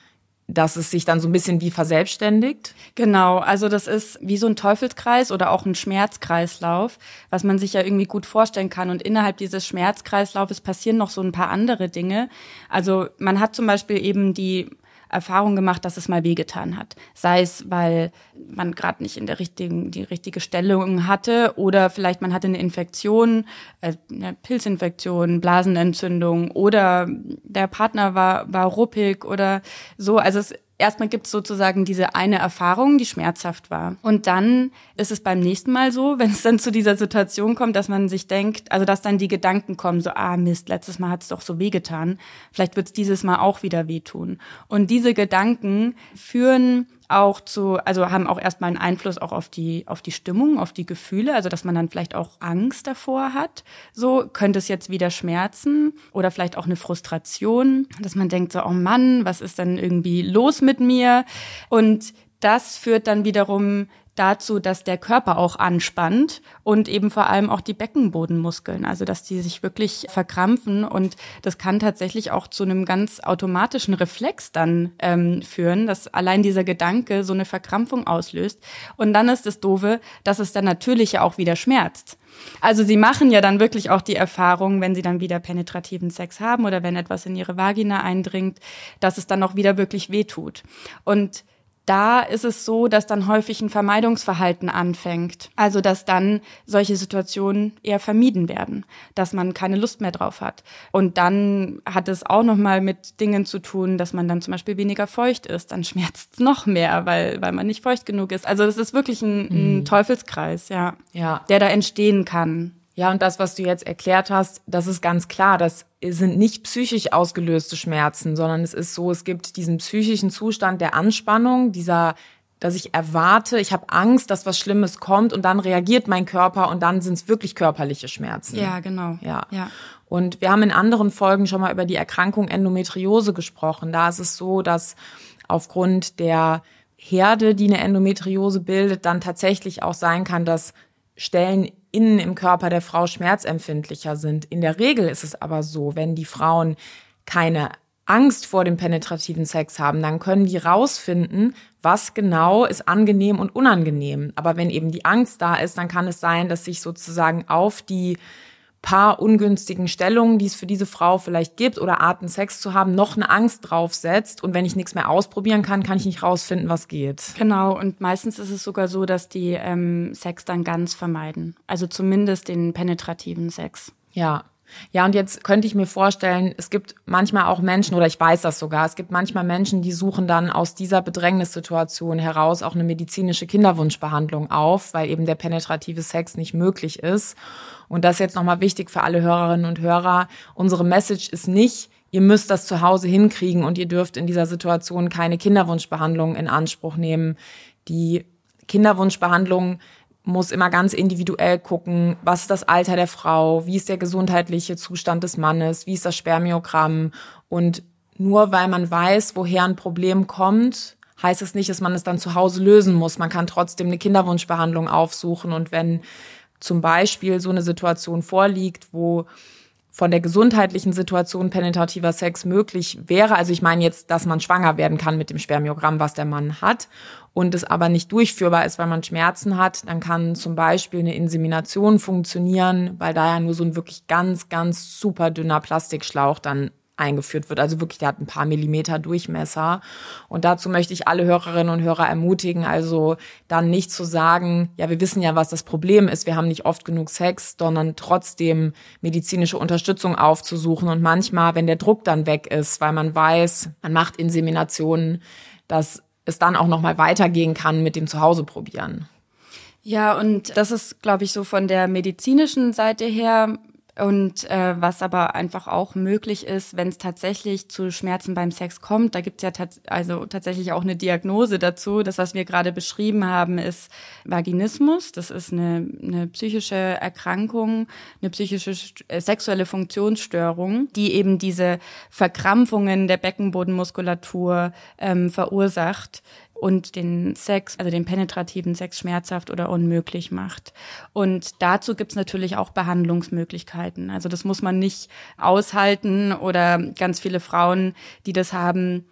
dass es sich dann so ein bisschen wie verselbstständigt? Genau, also das ist wie so ein Teufelskreis oder auch ein Schmerzkreislauf, was man sich ja irgendwie gut vorstellen kann. Und innerhalb dieses Schmerzkreislaufes passieren noch so ein paar andere Dinge. Also man hat zum Beispiel eben die Erfahrung gemacht, dass es mal wehgetan hat. Sei es, weil man gerade nicht in der richtigen, die richtige Stellung hatte oder vielleicht man hatte eine Infektion, äh, eine Pilzinfektion, Blasenentzündung oder der Partner war, war ruppig oder so. Also es erstmal gibt es sozusagen diese eine Erfahrung, die schmerzhaft war. Und dann ist es beim nächsten Mal so, wenn es dann zu dieser Situation kommt, dass man sich denkt, also dass dann die Gedanken kommen, so, ah Mist, letztes Mal hat es doch so wehgetan, vielleicht wird es dieses Mal auch wieder wehtun. Und diese Gedanken führen auch zu, also haben auch erstmal einen Einfluss auch auf die, auf die Stimmung, auf die Gefühle, also dass man dann vielleicht auch Angst davor hat. So könnte es jetzt wieder schmerzen oder vielleicht auch eine Frustration, dass man denkt so, oh Mann, was ist denn irgendwie los mit mir? Und das führt dann wiederum dazu, dass der Körper auch anspannt und eben vor allem auch die Beckenbodenmuskeln, also dass die sich wirklich verkrampfen und das kann tatsächlich auch zu einem ganz automatischen Reflex dann ähm, führen, dass allein dieser Gedanke so eine Verkrampfung auslöst und dann ist das doofe, dass es dann natürlich ja auch wieder schmerzt. Also sie machen ja dann wirklich auch die Erfahrung, wenn sie dann wieder penetrativen Sex haben oder wenn etwas in ihre Vagina eindringt, dass es dann auch wieder wirklich wehtut. Und da ist es so, dass dann häufig ein Vermeidungsverhalten anfängt. Also, dass dann solche Situationen eher vermieden werden, dass man keine Lust mehr drauf hat. Und dann hat es auch nochmal mit Dingen zu tun, dass man dann zum Beispiel weniger feucht ist. Dann schmerzt es noch mehr, weil, weil man nicht feucht genug ist. Also, das ist wirklich ein, ein mhm. Teufelskreis, ja, ja, der da entstehen kann. Ja, und das, was du jetzt erklärt hast, das ist ganz klar. Das sind nicht psychisch ausgelöste Schmerzen, sondern es ist so, es gibt diesen psychischen Zustand der Anspannung, dieser, dass ich erwarte, ich habe Angst, dass was Schlimmes kommt und dann reagiert mein Körper und dann sind es wirklich körperliche Schmerzen. Ja, genau. Ja. ja. Und wir haben in anderen Folgen schon mal über die Erkrankung Endometriose gesprochen. Da ist es so, dass aufgrund der Herde, die eine Endometriose bildet, dann tatsächlich auch sein kann, dass Stellen innen im Körper der Frau schmerzempfindlicher sind. In der Regel ist es aber so, wenn die Frauen keine Angst vor dem penetrativen Sex haben, dann können die rausfinden, was genau ist angenehm und unangenehm. Aber wenn eben die Angst da ist, dann kann es sein, dass sich sozusagen auf die paar ungünstigen Stellungen, die es für diese Frau vielleicht gibt oder Arten Sex zu haben, noch eine Angst draufsetzt. Und wenn ich nichts mehr ausprobieren kann, kann ich nicht rausfinden, was geht. Genau. Und meistens ist es sogar so, dass die ähm, Sex dann ganz vermeiden. Also zumindest den penetrativen Sex. Ja. Ja, und jetzt könnte ich mir vorstellen, es gibt manchmal auch Menschen, oder ich weiß das sogar, es gibt manchmal Menschen, die suchen dann aus dieser Bedrängnissituation heraus auch eine medizinische Kinderwunschbehandlung auf, weil eben der penetrative Sex nicht möglich ist. Und das ist jetzt nochmal wichtig für alle Hörerinnen und Hörer. Unsere Message ist nicht, ihr müsst das zu Hause hinkriegen und ihr dürft in dieser Situation keine Kinderwunschbehandlung in Anspruch nehmen. Die Kinderwunschbehandlung muss immer ganz individuell gucken, was ist das Alter der Frau, wie ist der gesundheitliche Zustand des Mannes, wie ist das Spermiogramm und nur weil man weiß, woher ein Problem kommt, heißt es nicht, dass man es dann zu Hause lösen muss. Man kann trotzdem eine Kinderwunschbehandlung aufsuchen und wenn zum Beispiel so eine Situation vorliegt, wo von der gesundheitlichen Situation penetrativer Sex möglich wäre. Also ich meine jetzt, dass man schwanger werden kann mit dem Spermiogramm, was der Mann hat und es aber nicht durchführbar ist, weil man Schmerzen hat, dann kann zum Beispiel eine Insemination funktionieren, weil da ja nur so ein wirklich ganz, ganz super dünner Plastikschlauch dann eingeführt wird. Also wirklich, der hat ein paar Millimeter Durchmesser. Und dazu möchte ich alle Hörerinnen und Hörer ermutigen, also dann nicht zu sagen, ja, wir wissen ja, was das Problem ist, wir haben nicht oft genug Sex, sondern trotzdem medizinische Unterstützung aufzusuchen. Und manchmal, wenn der Druck dann weg ist, weil man weiß, man macht Inseminationen, dass es dann auch nochmal weitergehen kann mit dem Zuhause probieren. Ja, und das ist, glaube ich, so von der medizinischen Seite her und äh, was aber einfach auch möglich ist, wenn es tatsächlich zu Schmerzen beim Sex kommt, da gibt es ja tats also tatsächlich auch eine Diagnose dazu. Das, was wir gerade beschrieben haben, ist Vaginismus. Das ist eine, eine psychische Erkrankung, eine psychische äh, sexuelle Funktionsstörung, die eben diese Verkrampfungen der Beckenbodenmuskulatur ähm, verursacht und den Sex, also den penetrativen Sex schmerzhaft oder unmöglich macht. Und dazu gibt's natürlich auch Behandlungsmöglichkeiten. Also das muss man nicht aushalten oder ganz viele Frauen, die das haben,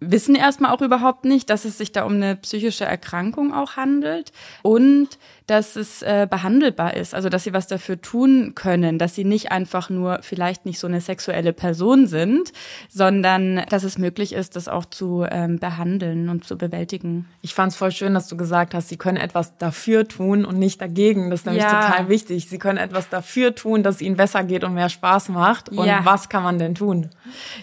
wissen erstmal auch überhaupt nicht, dass es sich da um eine psychische Erkrankung auch handelt und dass es äh, behandelbar ist, also dass sie was dafür tun können, dass sie nicht einfach nur vielleicht nicht so eine sexuelle Person sind, sondern dass es möglich ist, das auch zu ähm, behandeln und zu bewältigen. Ich fand es voll schön, dass du gesagt hast, sie können etwas dafür tun und nicht dagegen. Das ist nämlich ja. total wichtig. Sie können etwas dafür tun, dass es ihnen besser geht und mehr Spaß macht. Und ja. was kann man denn tun?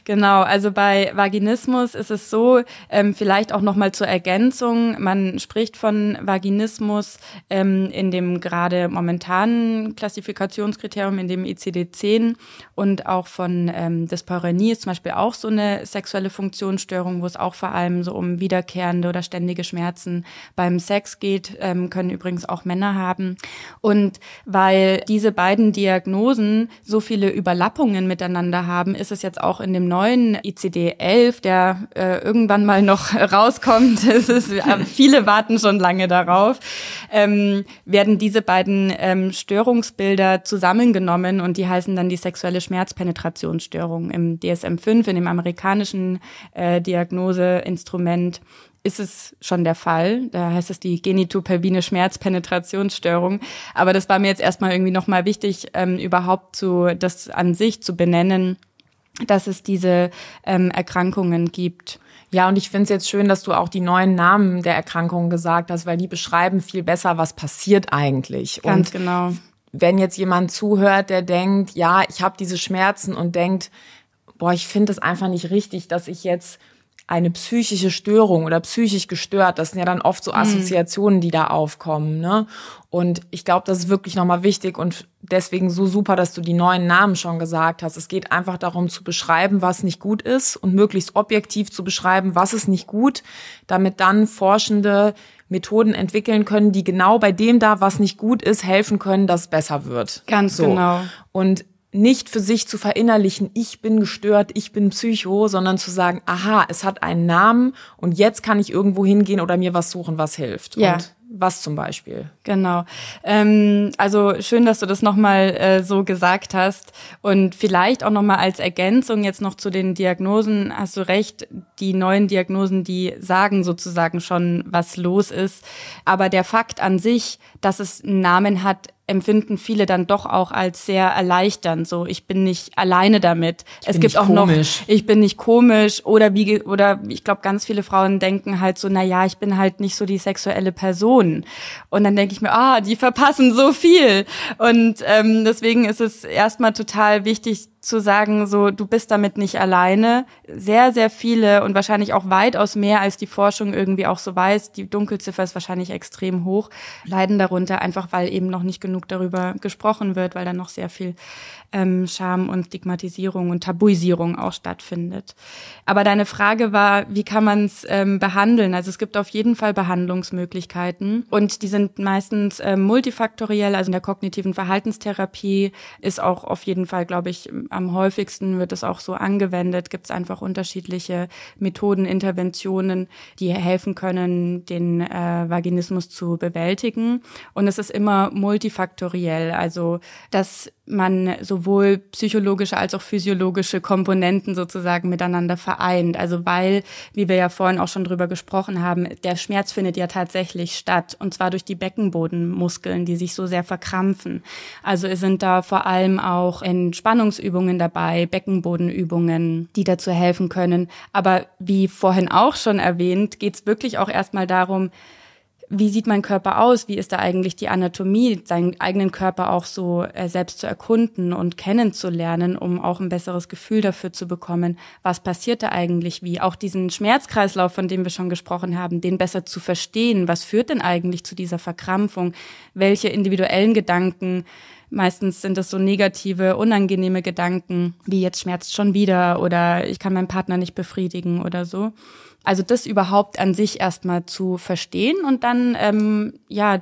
Genau, also bei Vaginismus ist es so, ähm, vielleicht auch nochmal zur Ergänzung, man spricht von Vaginismus ähm, in dem gerade momentanen Klassifikationskriterium, in dem ICD-10 und auch von ähm, Dyspareunie ist zum Beispiel auch so eine sexuelle Funktionsstörung, wo es auch vor allem so um wiederkehrende oder ständige Schmerzen beim Sex geht, ähm, können übrigens auch Männer haben. Und weil diese beiden Diagnosen so viele Überlappungen miteinander haben, ist es jetzt auch in dem neuen ICD-11, der äh, irgendwann mal noch rauskommt. Es ist, viele warten schon lange darauf. Ähm, werden diese beiden ähm, Störungsbilder zusammengenommen und die heißen dann die sexuelle Schmerzpenetrationsstörung im DSM-5, in dem amerikanischen äh, Diagnoseinstrument ist es schon der Fall. Da heißt es die genitopelvine Schmerzpenetrationsstörung. Aber das war mir jetzt erstmal irgendwie nochmal wichtig, ähm, überhaupt zu, das an sich zu benennen, dass es diese ähm, Erkrankungen gibt. Ja, und ich finde es jetzt schön, dass du auch die neuen Namen der Erkrankungen gesagt hast, weil die beschreiben viel besser, was passiert eigentlich. Ganz und genau. Wenn jetzt jemand zuhört, der denkt, ja, ich habe diese Schmerzen und denkt, boah, ich finde es einfach nicht richtig, dass ich jetzt eine psychische Störung oder psychisch gestört, das sind ja dann oft so mhm. Assoziationen, die da aufkommen. Ne? Und ich glaube, das ist wirklich nochmal wichtig und deswegen so super, dass du die neuen Namen schon gesagt hast. Es geht einfach darum zu beschreiben, was nicht gut ist und möglichst objektiv zu beschreiben, was ist nicht gut, damit dann Forschende Methoden entwickeln können, die genau bei dem da, was nicht gut ist, helfen können, dass es besser wird. Ganz so. genau. Und nicht für sich zu verinnerlichen, ich bin gestört, ich bin Psycho, sondern zu sagen, aha, es hat einen Namen und jetzt kann ich irgendwo hingehen oder mir was suchen, was hilft. Ja. Und was zum Beispiel? Genau. Ähm, also schön, dass du das nochmal äh, so gesagt hast. Und vielleicht auch nochmal als Ergänzung jetzt noch zu den Diagnosen, hast du recht, die neuen Diagnosen, die sagen sozusagen schon, was los ist. Aber der Fakt an sich, dass es einen Namen hat, empfinden viele dann doch auch als sehr erleichternd. So, ich bin nicht alleine damit. Ich es gibt auch komisch. noch, ich bin nicht komisch oder wie oder ich glaube, ganz viele Frauen denken halt so, na ja, ich bin halt nicht so die sexuelle Person. Und dann denke ich mir, ah, die verpassen so viel. Und ähm, deswegen ist es erstmal total wichtig, zu sagen, so du bist damit nicht alleine. Sehr, sehr viele und wahrscheinlich auch weitaus mehr, als die Forschung irgendwie auch so weiß, die Dunkelziffer ist wahrscheinlich extrem hoch, leiden darunter einfach, weil eben noch nicht genug darüber gesprochen wird, weil da noch sehr viel ähm, Scham und Stigmatisierung und Tabuisierung auch stattfindet. Aber deine Frage war, wie kann man es ähm, behandeln? Also es gibt auf jeden Fall Behandlungsmöglichkeiten und die sind meistens ähm, multifaktoriell. Also in der kognitiven Verhaltenstherapie ist auch auf jeden Fall, glaube ich, am häufigsten wird es auch so angewendet. Gibt es einfach unterschiedliche Methoden, Interventionen, die helfen können, den äh, Vaginismus zu bewältigen. Und es ist immer multifaktoriell. Also das man sowohl psychologische als auch physiologische Komponenten sozusagen miteinander vereint. Also weil, wie wir ja vorhin auch schon drüber gesprochen haben, der Schmerz findet ja tatsächlich statt und zwar durch die Beckenbodenmuskeln, die sich so sehr verkrampfen. Also es sind da vor allem auch Entspannungsübungen dabei, Beckenbodenübungen, die dazu helfen können. Aber wie vorhin auch schon erwähnt, geht es wirklich auch erstmal darum, wie sieht mein Körper aus? Wie ist da eigentlich die Anatomie, seinen eigenen Körper auch so äh, selbst zu erkunden und kennenzulernen, um auch ein besseres Gefühl dafür zu bekommen, was passiert da eigentlich wie? Auch diesen Schmerzkreislauf, von dem wir schon gesprochen haben, den besser zu verstehen. Was führt denn eigentlich zu dieser Verkrampfung? Welche individuellen Gedanken Meistens sind es so negative, unangenehme Gedanken, wie jetzt schmerzt schon wieder oder ich kann meinen Partner nicht befriedigen oder so. Also das überhaupt an sich erstmal zu verstehen und dann ähm, ja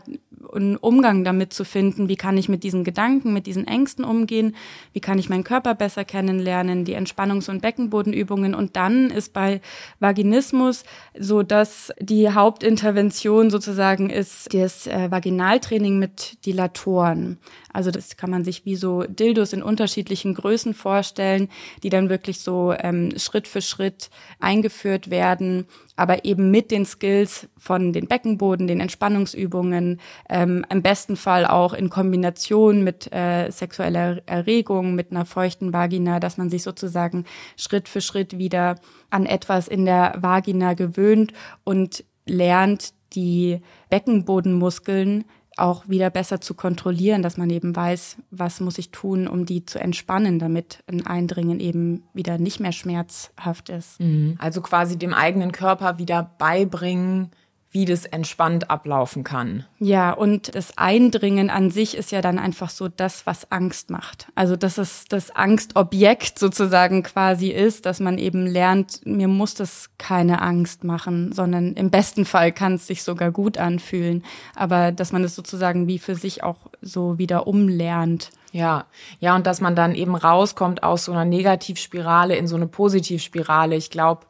einen Umgang damit zu finden, wie kann ich mit diesen Gedanken, mit diesen Ängsten umgehen, wie kann ich meinen Körper besser kennenlernen, die Entspannungs- und Beckenbodenübungen und dann ist bei Vaginismus so, dass die Hauptintervention sozusagen ist das äh, Vaginaltraining mit Dilatoren. Also das kann man sich wie so Dildos in unterschiedlichen Größen vorstellen, die dann wirklich so ähm, Schritt für Schritt eingeführt werden, aber eben mit den Skills von den Beckenboden, den Entspannungsübungen, ähm, im besten Fall auch in Kombination mit äh, sexueller Erregung, mit einer feuchten Vagina, dass man sich sozusagen Schritt für Schritt wieder an etwas in der Vagina gewöhnt und lernt, die Beckenbodenmuskeln auch wieder besser zu kontrollieren, dass man eben weiß, was muss ich tun, um die zu entspannen, damit ein Eindringen eben wieder nicht mehr schmerzhaft ist. Mhm. Also quasi dem eigenen Körper wieder beibringen, wie das entspannt ablaufen kann. Ja, und das Eindringen an sich ist ja dann einfach so das, was Angst macht. Also dass es das Angstobjekt sozusagen quasi ist, dass man eben lernt, mir muss das keine Angst machen, sondern im besten Fall kann es sich sogar gut anfühlen. Aber dass man es sozusagen wie für sich auch so wieder umlernt. Ja, ja, und dass man dann eben rauskommt aus so einer Negativspirale in so eine Positivspirale. Ich glaube,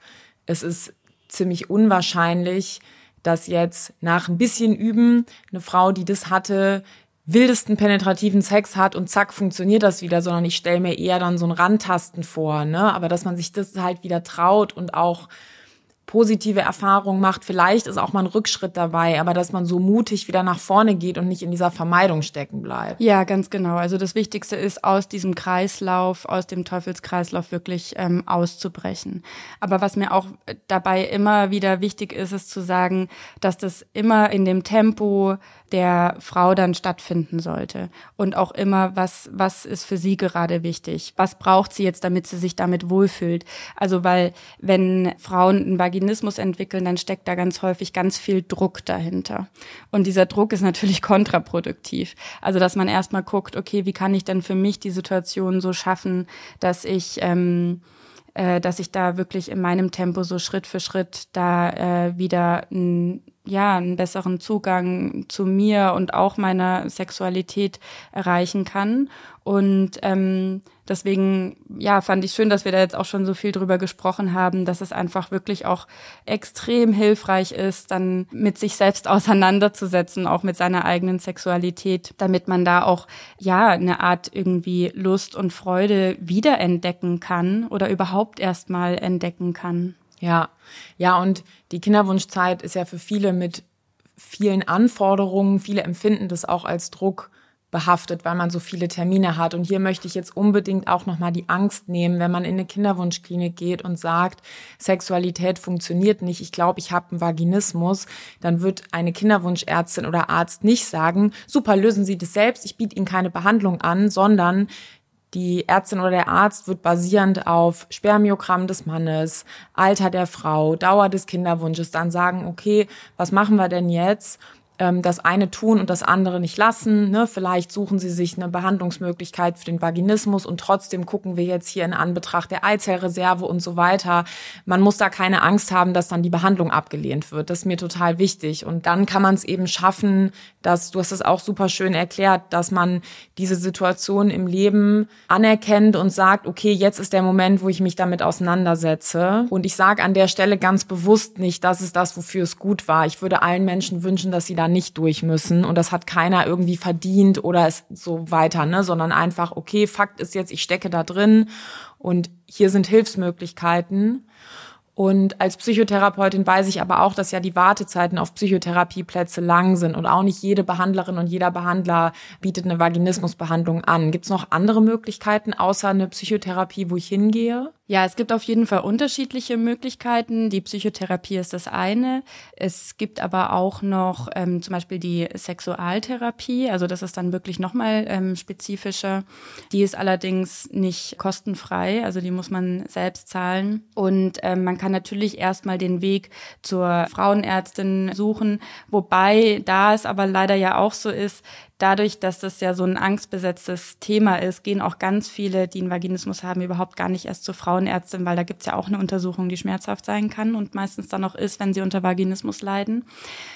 es ist ziemlich unwahrscheinlich, dass jetzt nach ein bisschen Üben eine Frau, die das hatte, wildesten penetrativen Sex hat und zack, funktioniert das wieder, sondern ich stelle mir eher dann so ein Randtasten vor, ne? Aber dass man sich das halt wieder traut und auch positive Erfahrungen macht. Vielleicht ist auch mal ein Rückschritt dabei, aber dass man so mutig wieder nach vorne geht und nicht in dieser Vermeidung stecken bleibt. Ja, ganz genau. Also das Wichtigste ist, aus diesem Kreislauf, aus dem Teufelskreislauf wirklich ähm, auszubrechen. Aber was mir auch dabei immer wieder wichtig ist, ist zu sagen, dass das immer in dem Tempo der Frau dann stattfinden sollte. Und auch immer, was, was ist für sie gerade wichtig? Was braucht sie jetzt, damit sie sich damit wohlfühlt? Also, weil wenn Frauen einen Vaginismus entwickeln, dann steckt da ganz häufig ganz viel Druck dahinter. Und dieser Druck ist natürlich kontraproduktiv. Also, dass man erstmal guckt, okay, wie kann ich denn für mich die Situation so schaffen, dass ich, ähm, äh, dass ich da wirklich in meinem Tempo so Schritt für Schritt da äh, wieder ein ja, einen besseren Zugang zu mir und auch meiner Sexualität erreichen kann. Und ähm, deswegen, ja, fand ich schön, dass wir da jetzt auch schon so viel drüber gesprochen haben, dass es einfach wirklich auch extrem hilfreich ist, dann mit sich selbst auseinanderzusetzen, auch mit seiner eigenen Sexualität, damit man da auch, ja, eine Art irgendwie Lust und Freude wiederentdecken kann oder überhaupt erstmal entdecken kann. Ja, ja, und die Kinderwunschzeit ist ja für viele mit vielen Anforderungen, viele empfinden das auch als Druck behaftet, weil man so viele Termine hat. Und hier möchte ich jetzt unbedingt auch nochmal die Angst nehmen, wenn man in eine Kinderwunschklinik geht und sagt, Sexualität funktioniert nicht, ich glaube, ich habe einen Vaginismus, dann wird eine Kinderwunschärztin oder Arzt nicht sagen, super, lösen Sie das selbst, ich biete Ihnen keine Behandlung an, sondern die Ärztin oder der Arzt wird basierend auf Spermiogramm des Mannes, Alter der Frau, Dauer des Kinderwunsches dann sagen, okay, was machen wir denn jetzt? Ähm, das eine tun und das andere nicht lassen. Ne? Vielleicht suchen sie sich eine Behandlungsmöglichkeit für den Vaginismus und trotzdem gucken wir jetzt hier in Anbetracht der Eizellreserve und so weiter. Man muss da keine Angst haben, dass dann die Behandlung abgelehnt wird. Das ist mir total wichtig. Und dann kann man es eben schaffen, dass, du hast es auch super schön erklärt, dass man diese Situation im Leben anerkennt und sagt, okay, jetzt ist der Moment, wo ich mich damit auseinandersetze. Und ich sage an der Stelle ganz bewusst nicht, das ist das, wofür es gut war. Ich würde allen Menschen wünschen, dass sie da nicht durch müssen und das hat keiner irgendwie verdient oder ist so weiter, ne, sondern einfach, okay, Fakt ist jetzt, ich stecke da drin und hier sind Hilfsmöglichkeiten. Und als Psychotherapeutin weiß ich aber auch, dass ja die Wartezeiten auf Psychotherapieplätze lang sind und auch nicht jede Behandlerin und jeder Behandler bietet eine Vaginismusbehandlung an. Gibt es noch andere Möglichkeiten außer eine Psychotherapie, wo ich hingehe? Ja, es gibt auf jeden Fall unterschiedliche Möglichkeiten. Die Psychotherapie ist das eine. Es gibt aber auch noch ähm, zum Beispiel die Sexualtherapie. Also das ist dann wirklich nochmal ähm, spezifischer. Die ist allerdings nicht kostenfrei. Also die muss man selbst zahlen. Und ähm, man kann natürlich erstmal den Weg zur Frauenärztin suchen. Wobei da es aber leider ja auch so ist, dadurch, dass das ja so ein angstbesetztes Thema ist, gehen auch ganz viele, die einen Vaginismus haben, überhaupt gar nicht erst zur Frauenärztin, weil da gibt's ja auch eine Untersuchung, die schmerzhaft sein kann und meistens dann auch ist, wenn sie unter Vaginismus leiden.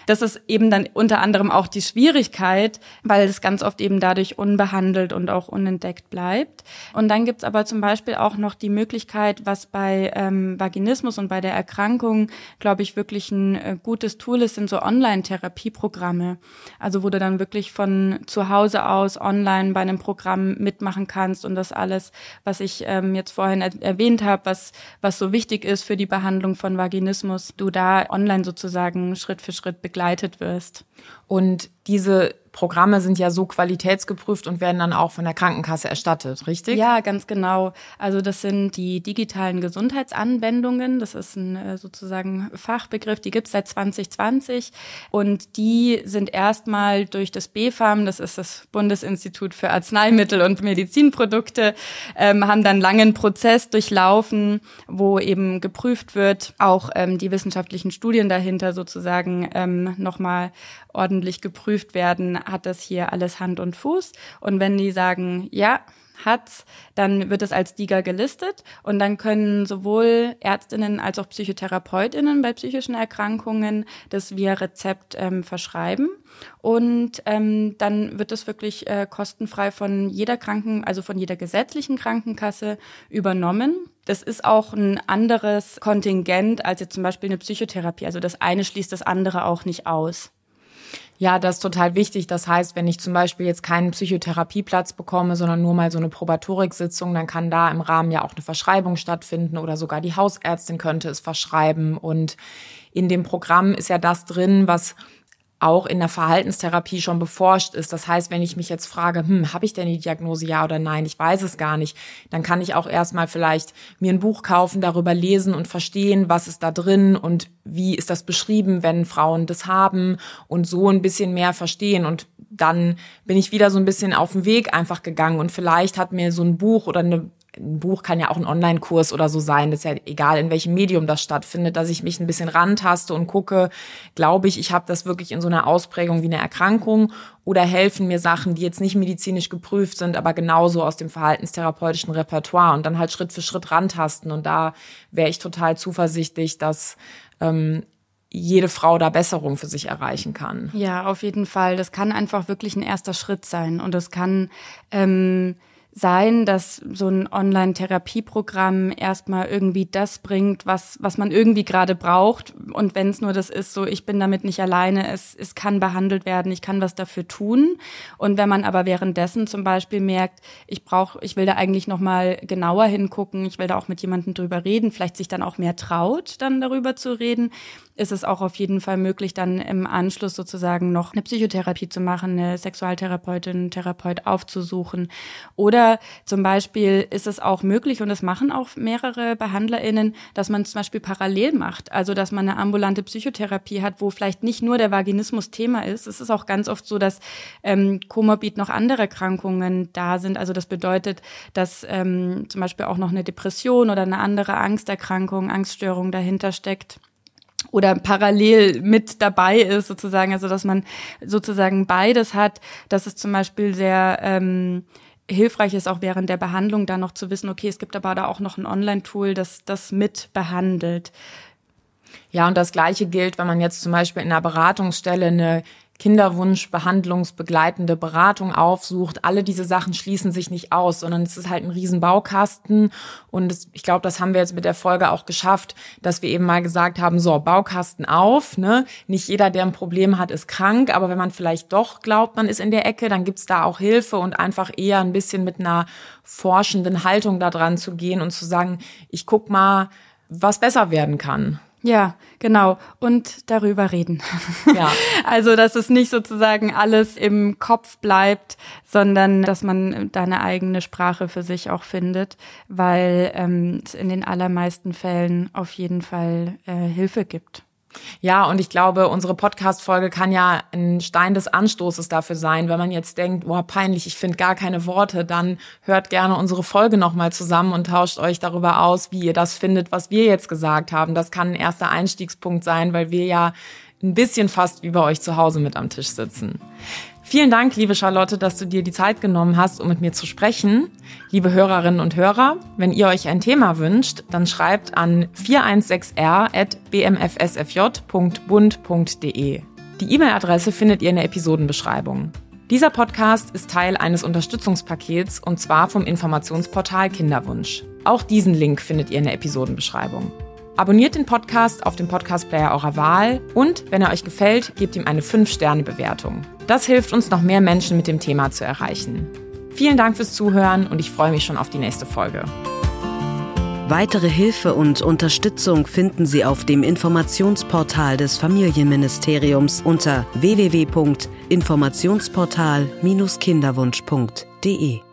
Das ist eben dann unter anderem auch die Schwierigkeit, weil es ganz oft eben dadurch unbehandelt und auch unentdeckt bleibt. Und dann gibt's aber zum Beispiel auch noch die Möglichkeit, was bei ähm, Vaginismus und bei der Erkrankung, glaube ich, wirklich ein äh, gutes Tool ist, sind so Online-Therapieprogramme. Also wo du dann wirklich von zu Hause aus online bei einem Programm mitmachen kannst und das alles, was ich ähm, jetzt vorhin er erwähnt habe, was, was so wichtig ist für die Behandlung von Vaginismus, du da online sozusagen Schritt für Schritt begleitet wirst. Und diese Programme sind ja so qualitätsgeprüft und werden dann auch von der Krankenkasse erstattet, richtig? Ja, ganz genau. Also das sind die digitalen Gesundheitsanwendungen. Das ist ein äh, sozusagen Fachbegriff, die gibt es seit 2020 und die sind erstmal durch das BfArM, das ist das Bundesinstitut für Arzneimittel und Medizinprodukte, ähm, haben dann langen Prozess durchlaufen, wo eben geprüft wird, auch ähm, die wissenschaftlichen Studien dahinter sozusagen ähm, nochmal ordentlich geprüft werden, hat das hier alles Hand und Fuß. Und wenn die sagen, ja, hat's, dann wird es als DIGA gelistet und dann können sowohl Ärztinnen als auch Psychotherapeutinnen bei psychischen Erkrankungen das via Rezept ähm, verschreiben und ähm, dann wird es wirklich äh, kostenfrei von jeder Kranken, also von jeder gesetzlichen Krankenkasse übernommen. Das ist auch ein anderes Kontingent als jetzt zum Beispiel eine Psychotherapie. Also das eine schließt das andere auch nicht aus. Ja, das ist total wichtig. Das heißt, wenn ich zum Beispiel jetzt keinen Psychotherapieplatz bekomme, sondern nur mal so eine Probatoriksitzung, dann kann da im Rahmen ja auch eine Verschreibung stattfinden oder sogar die Hausärztin könnte es verschreiben. Und in dem Programm ist ja das drin, was auch in der Verhaltenstherapie schon beforscht ist. Das heißt, wenn ich mich jetzt frage, hm, habe ich denn die Diagnose ja oder nein, ich weiß es gar nicht, dann kann ich auch erstmal vielleicht mir ein Buch kaufen, darüber lesen und verstehen, was ist da drin und wie ist das beschrieben, wenn Frauen das haben und so ein bisschen mehr verstehen. Und dann bin ich wieder so ein bisschen auf den Weg einfach gegangen. Und vielleicht hat mir so ein Buch oder eine ein Buch kann ja auch ein Online-Kurs oder so sein. Das ist ja egal, in welchem Medium das stattfindet, dass ich mich ein bisschen rantaste und gucke, glaube ich, ich habe das wirklich in so einer Ausprägung wie eine Erkrankung oder helfen mir Sachen, die jetzt nicht medizinisch geprüft sind, aber genauso aus dem verhaltenstherapeutischen Repertoire und dann halt Schritt für Schritt rantasten. Und da wäre ich total zuversichtlich, dass ähm, jede Frau da Besserung für sich erreichen kann. Ja, auf jeden Fall. Das kann einfach wirklich ein erster Schritt sein und das kann ähm, sein, dass so ein Online-Therapieprogramm erstmal irgendwie das bringt, was, was man irgendwie gerade braucht. Und wenn es nur das ist, so ich bin damit nicht alleine, es, es kann behandelt werden, ich kann was dafür tun. Und wenn man aber währenddessen zum Beispiel merkt, ich brauche, ich will da eigentlich nochmal genauer hingucken, ich will da auch mit jemandem drüber reden, vielleicht sich dann auch mehr traut, dann darüber zu reden, ist es auch auf jeden Fall möglich, dann im Anschluss sozusagen noch eine Psychotherapie zu machen, eine Sexualtherapeutin, Therapeut aufzusuchen. Oder zum Beispiel ist es auch möglich, und das machen auch mehrere BehandlerInnen, dass man zum Beispiel parallel macht. Also, dass man eine ambulante Psychotherapie hat, wo vielleicht nicht nur der Vaginismus Thema ist. Es ist auch ganz oft so, dass ähm, komorbid noch andere Erkrankungen da sind. Also, das bedeutet, dass ähm, zum Beispiel auch noch eine Depression oder eine andere Angsterkrankung, Angststörung dahinter steckt oder parallel mit dabei ist sozusagen, also dass man sozusagen beides hat, dass es zum Beispiel sehr ähm, hilfreich ist, auch während der Behandlung dann noch zu wissen, okay, es gibt aber da auch noch ein Online-Tool, das das mit behandelt. Ja, und das Gleiche gilt, wenn man jetzt zum Beispiel in einer Beratungsstelle eine Kinderwunsch, behandlungsbegleitende Beratung aufsucht. Alle diese Sachen schließen sich nicht aus, sondern es ist halt ein Riesenbaukasten. Und es, ich glaube, das haben wir jetzt mit der Folge auch geschafft, dass wir eben mal gesagt haben, so, Baukasten auf. Ne? Nicht jeder, der ein Problem hat, ist krank. Aber wenn man vielleicht doch glaubt, man ist in der Ecke, dann gibt's da auch Hilfe und einfach eher ein bisschen mit einer forschenden Haltung da dran zu gehen und zu sagen, ich guck mal, was besser werden kann. Ja, genau. Und darüber reden. Ja. Also, dass es nicht sozusagen alles im Kopf bleibt, sondern dass man da eine eigene Sprache für sich auch findet, weil ähm, es in den allermeisten Fällen auf jeden Fall äh, Hilfe gibt. Ja, und ich glaube, unsere Podcast-Folge kann ja ein Stein des Anstoßes dafür sein. Wenn man jetzt denkt, boah, peinlich, ich finde gar keine Worte, dann hört gerne unsere Folge nochmal zusammen und tauscht euch darüber aus, wie ihr das findet, was wir jetzt gesagt haben. Das kann ein erster Einstiegspunkt sein, weil wir ja ein bisschen fast wie bei euch zu Hause mit am Tisch sitzen. Vielen Dank, liebe Charlotte, dass du dir die Zeit genommen hast, um mit mir zu sprechen. Liebe Hörerinnen und Hörer, wenn ihr euch ein Thema wünscht, dann schreibt an 416r.bmfsfj.bund.de. Die E-Mail-Adresse findet ihr in der Episodenbeschreibung. Dieser Podcast ist Teil eines Unterstützungspakets und zwar vom Informationsportal Kinderwunsch. Auch diesen Link findet ihr in der Episodenbeschreibung. Abonniert den Podcast auf dem Podcast-Player eurer Wahl und, wenn er euch gefällt, gebt ihm eine 5-Sterne-Bewertung. Das hilft uns, noch mehr Menschen mit dem Thema zu erreichen. Vielen Dank fürs Zuhören und ich freue mich schon auf die nächste Folge. Weitere Hilfe und Unterstützung finden Sie auf dem Informationsportal des Familienministeriums unter www.informationsportal-kinderwunsch.de.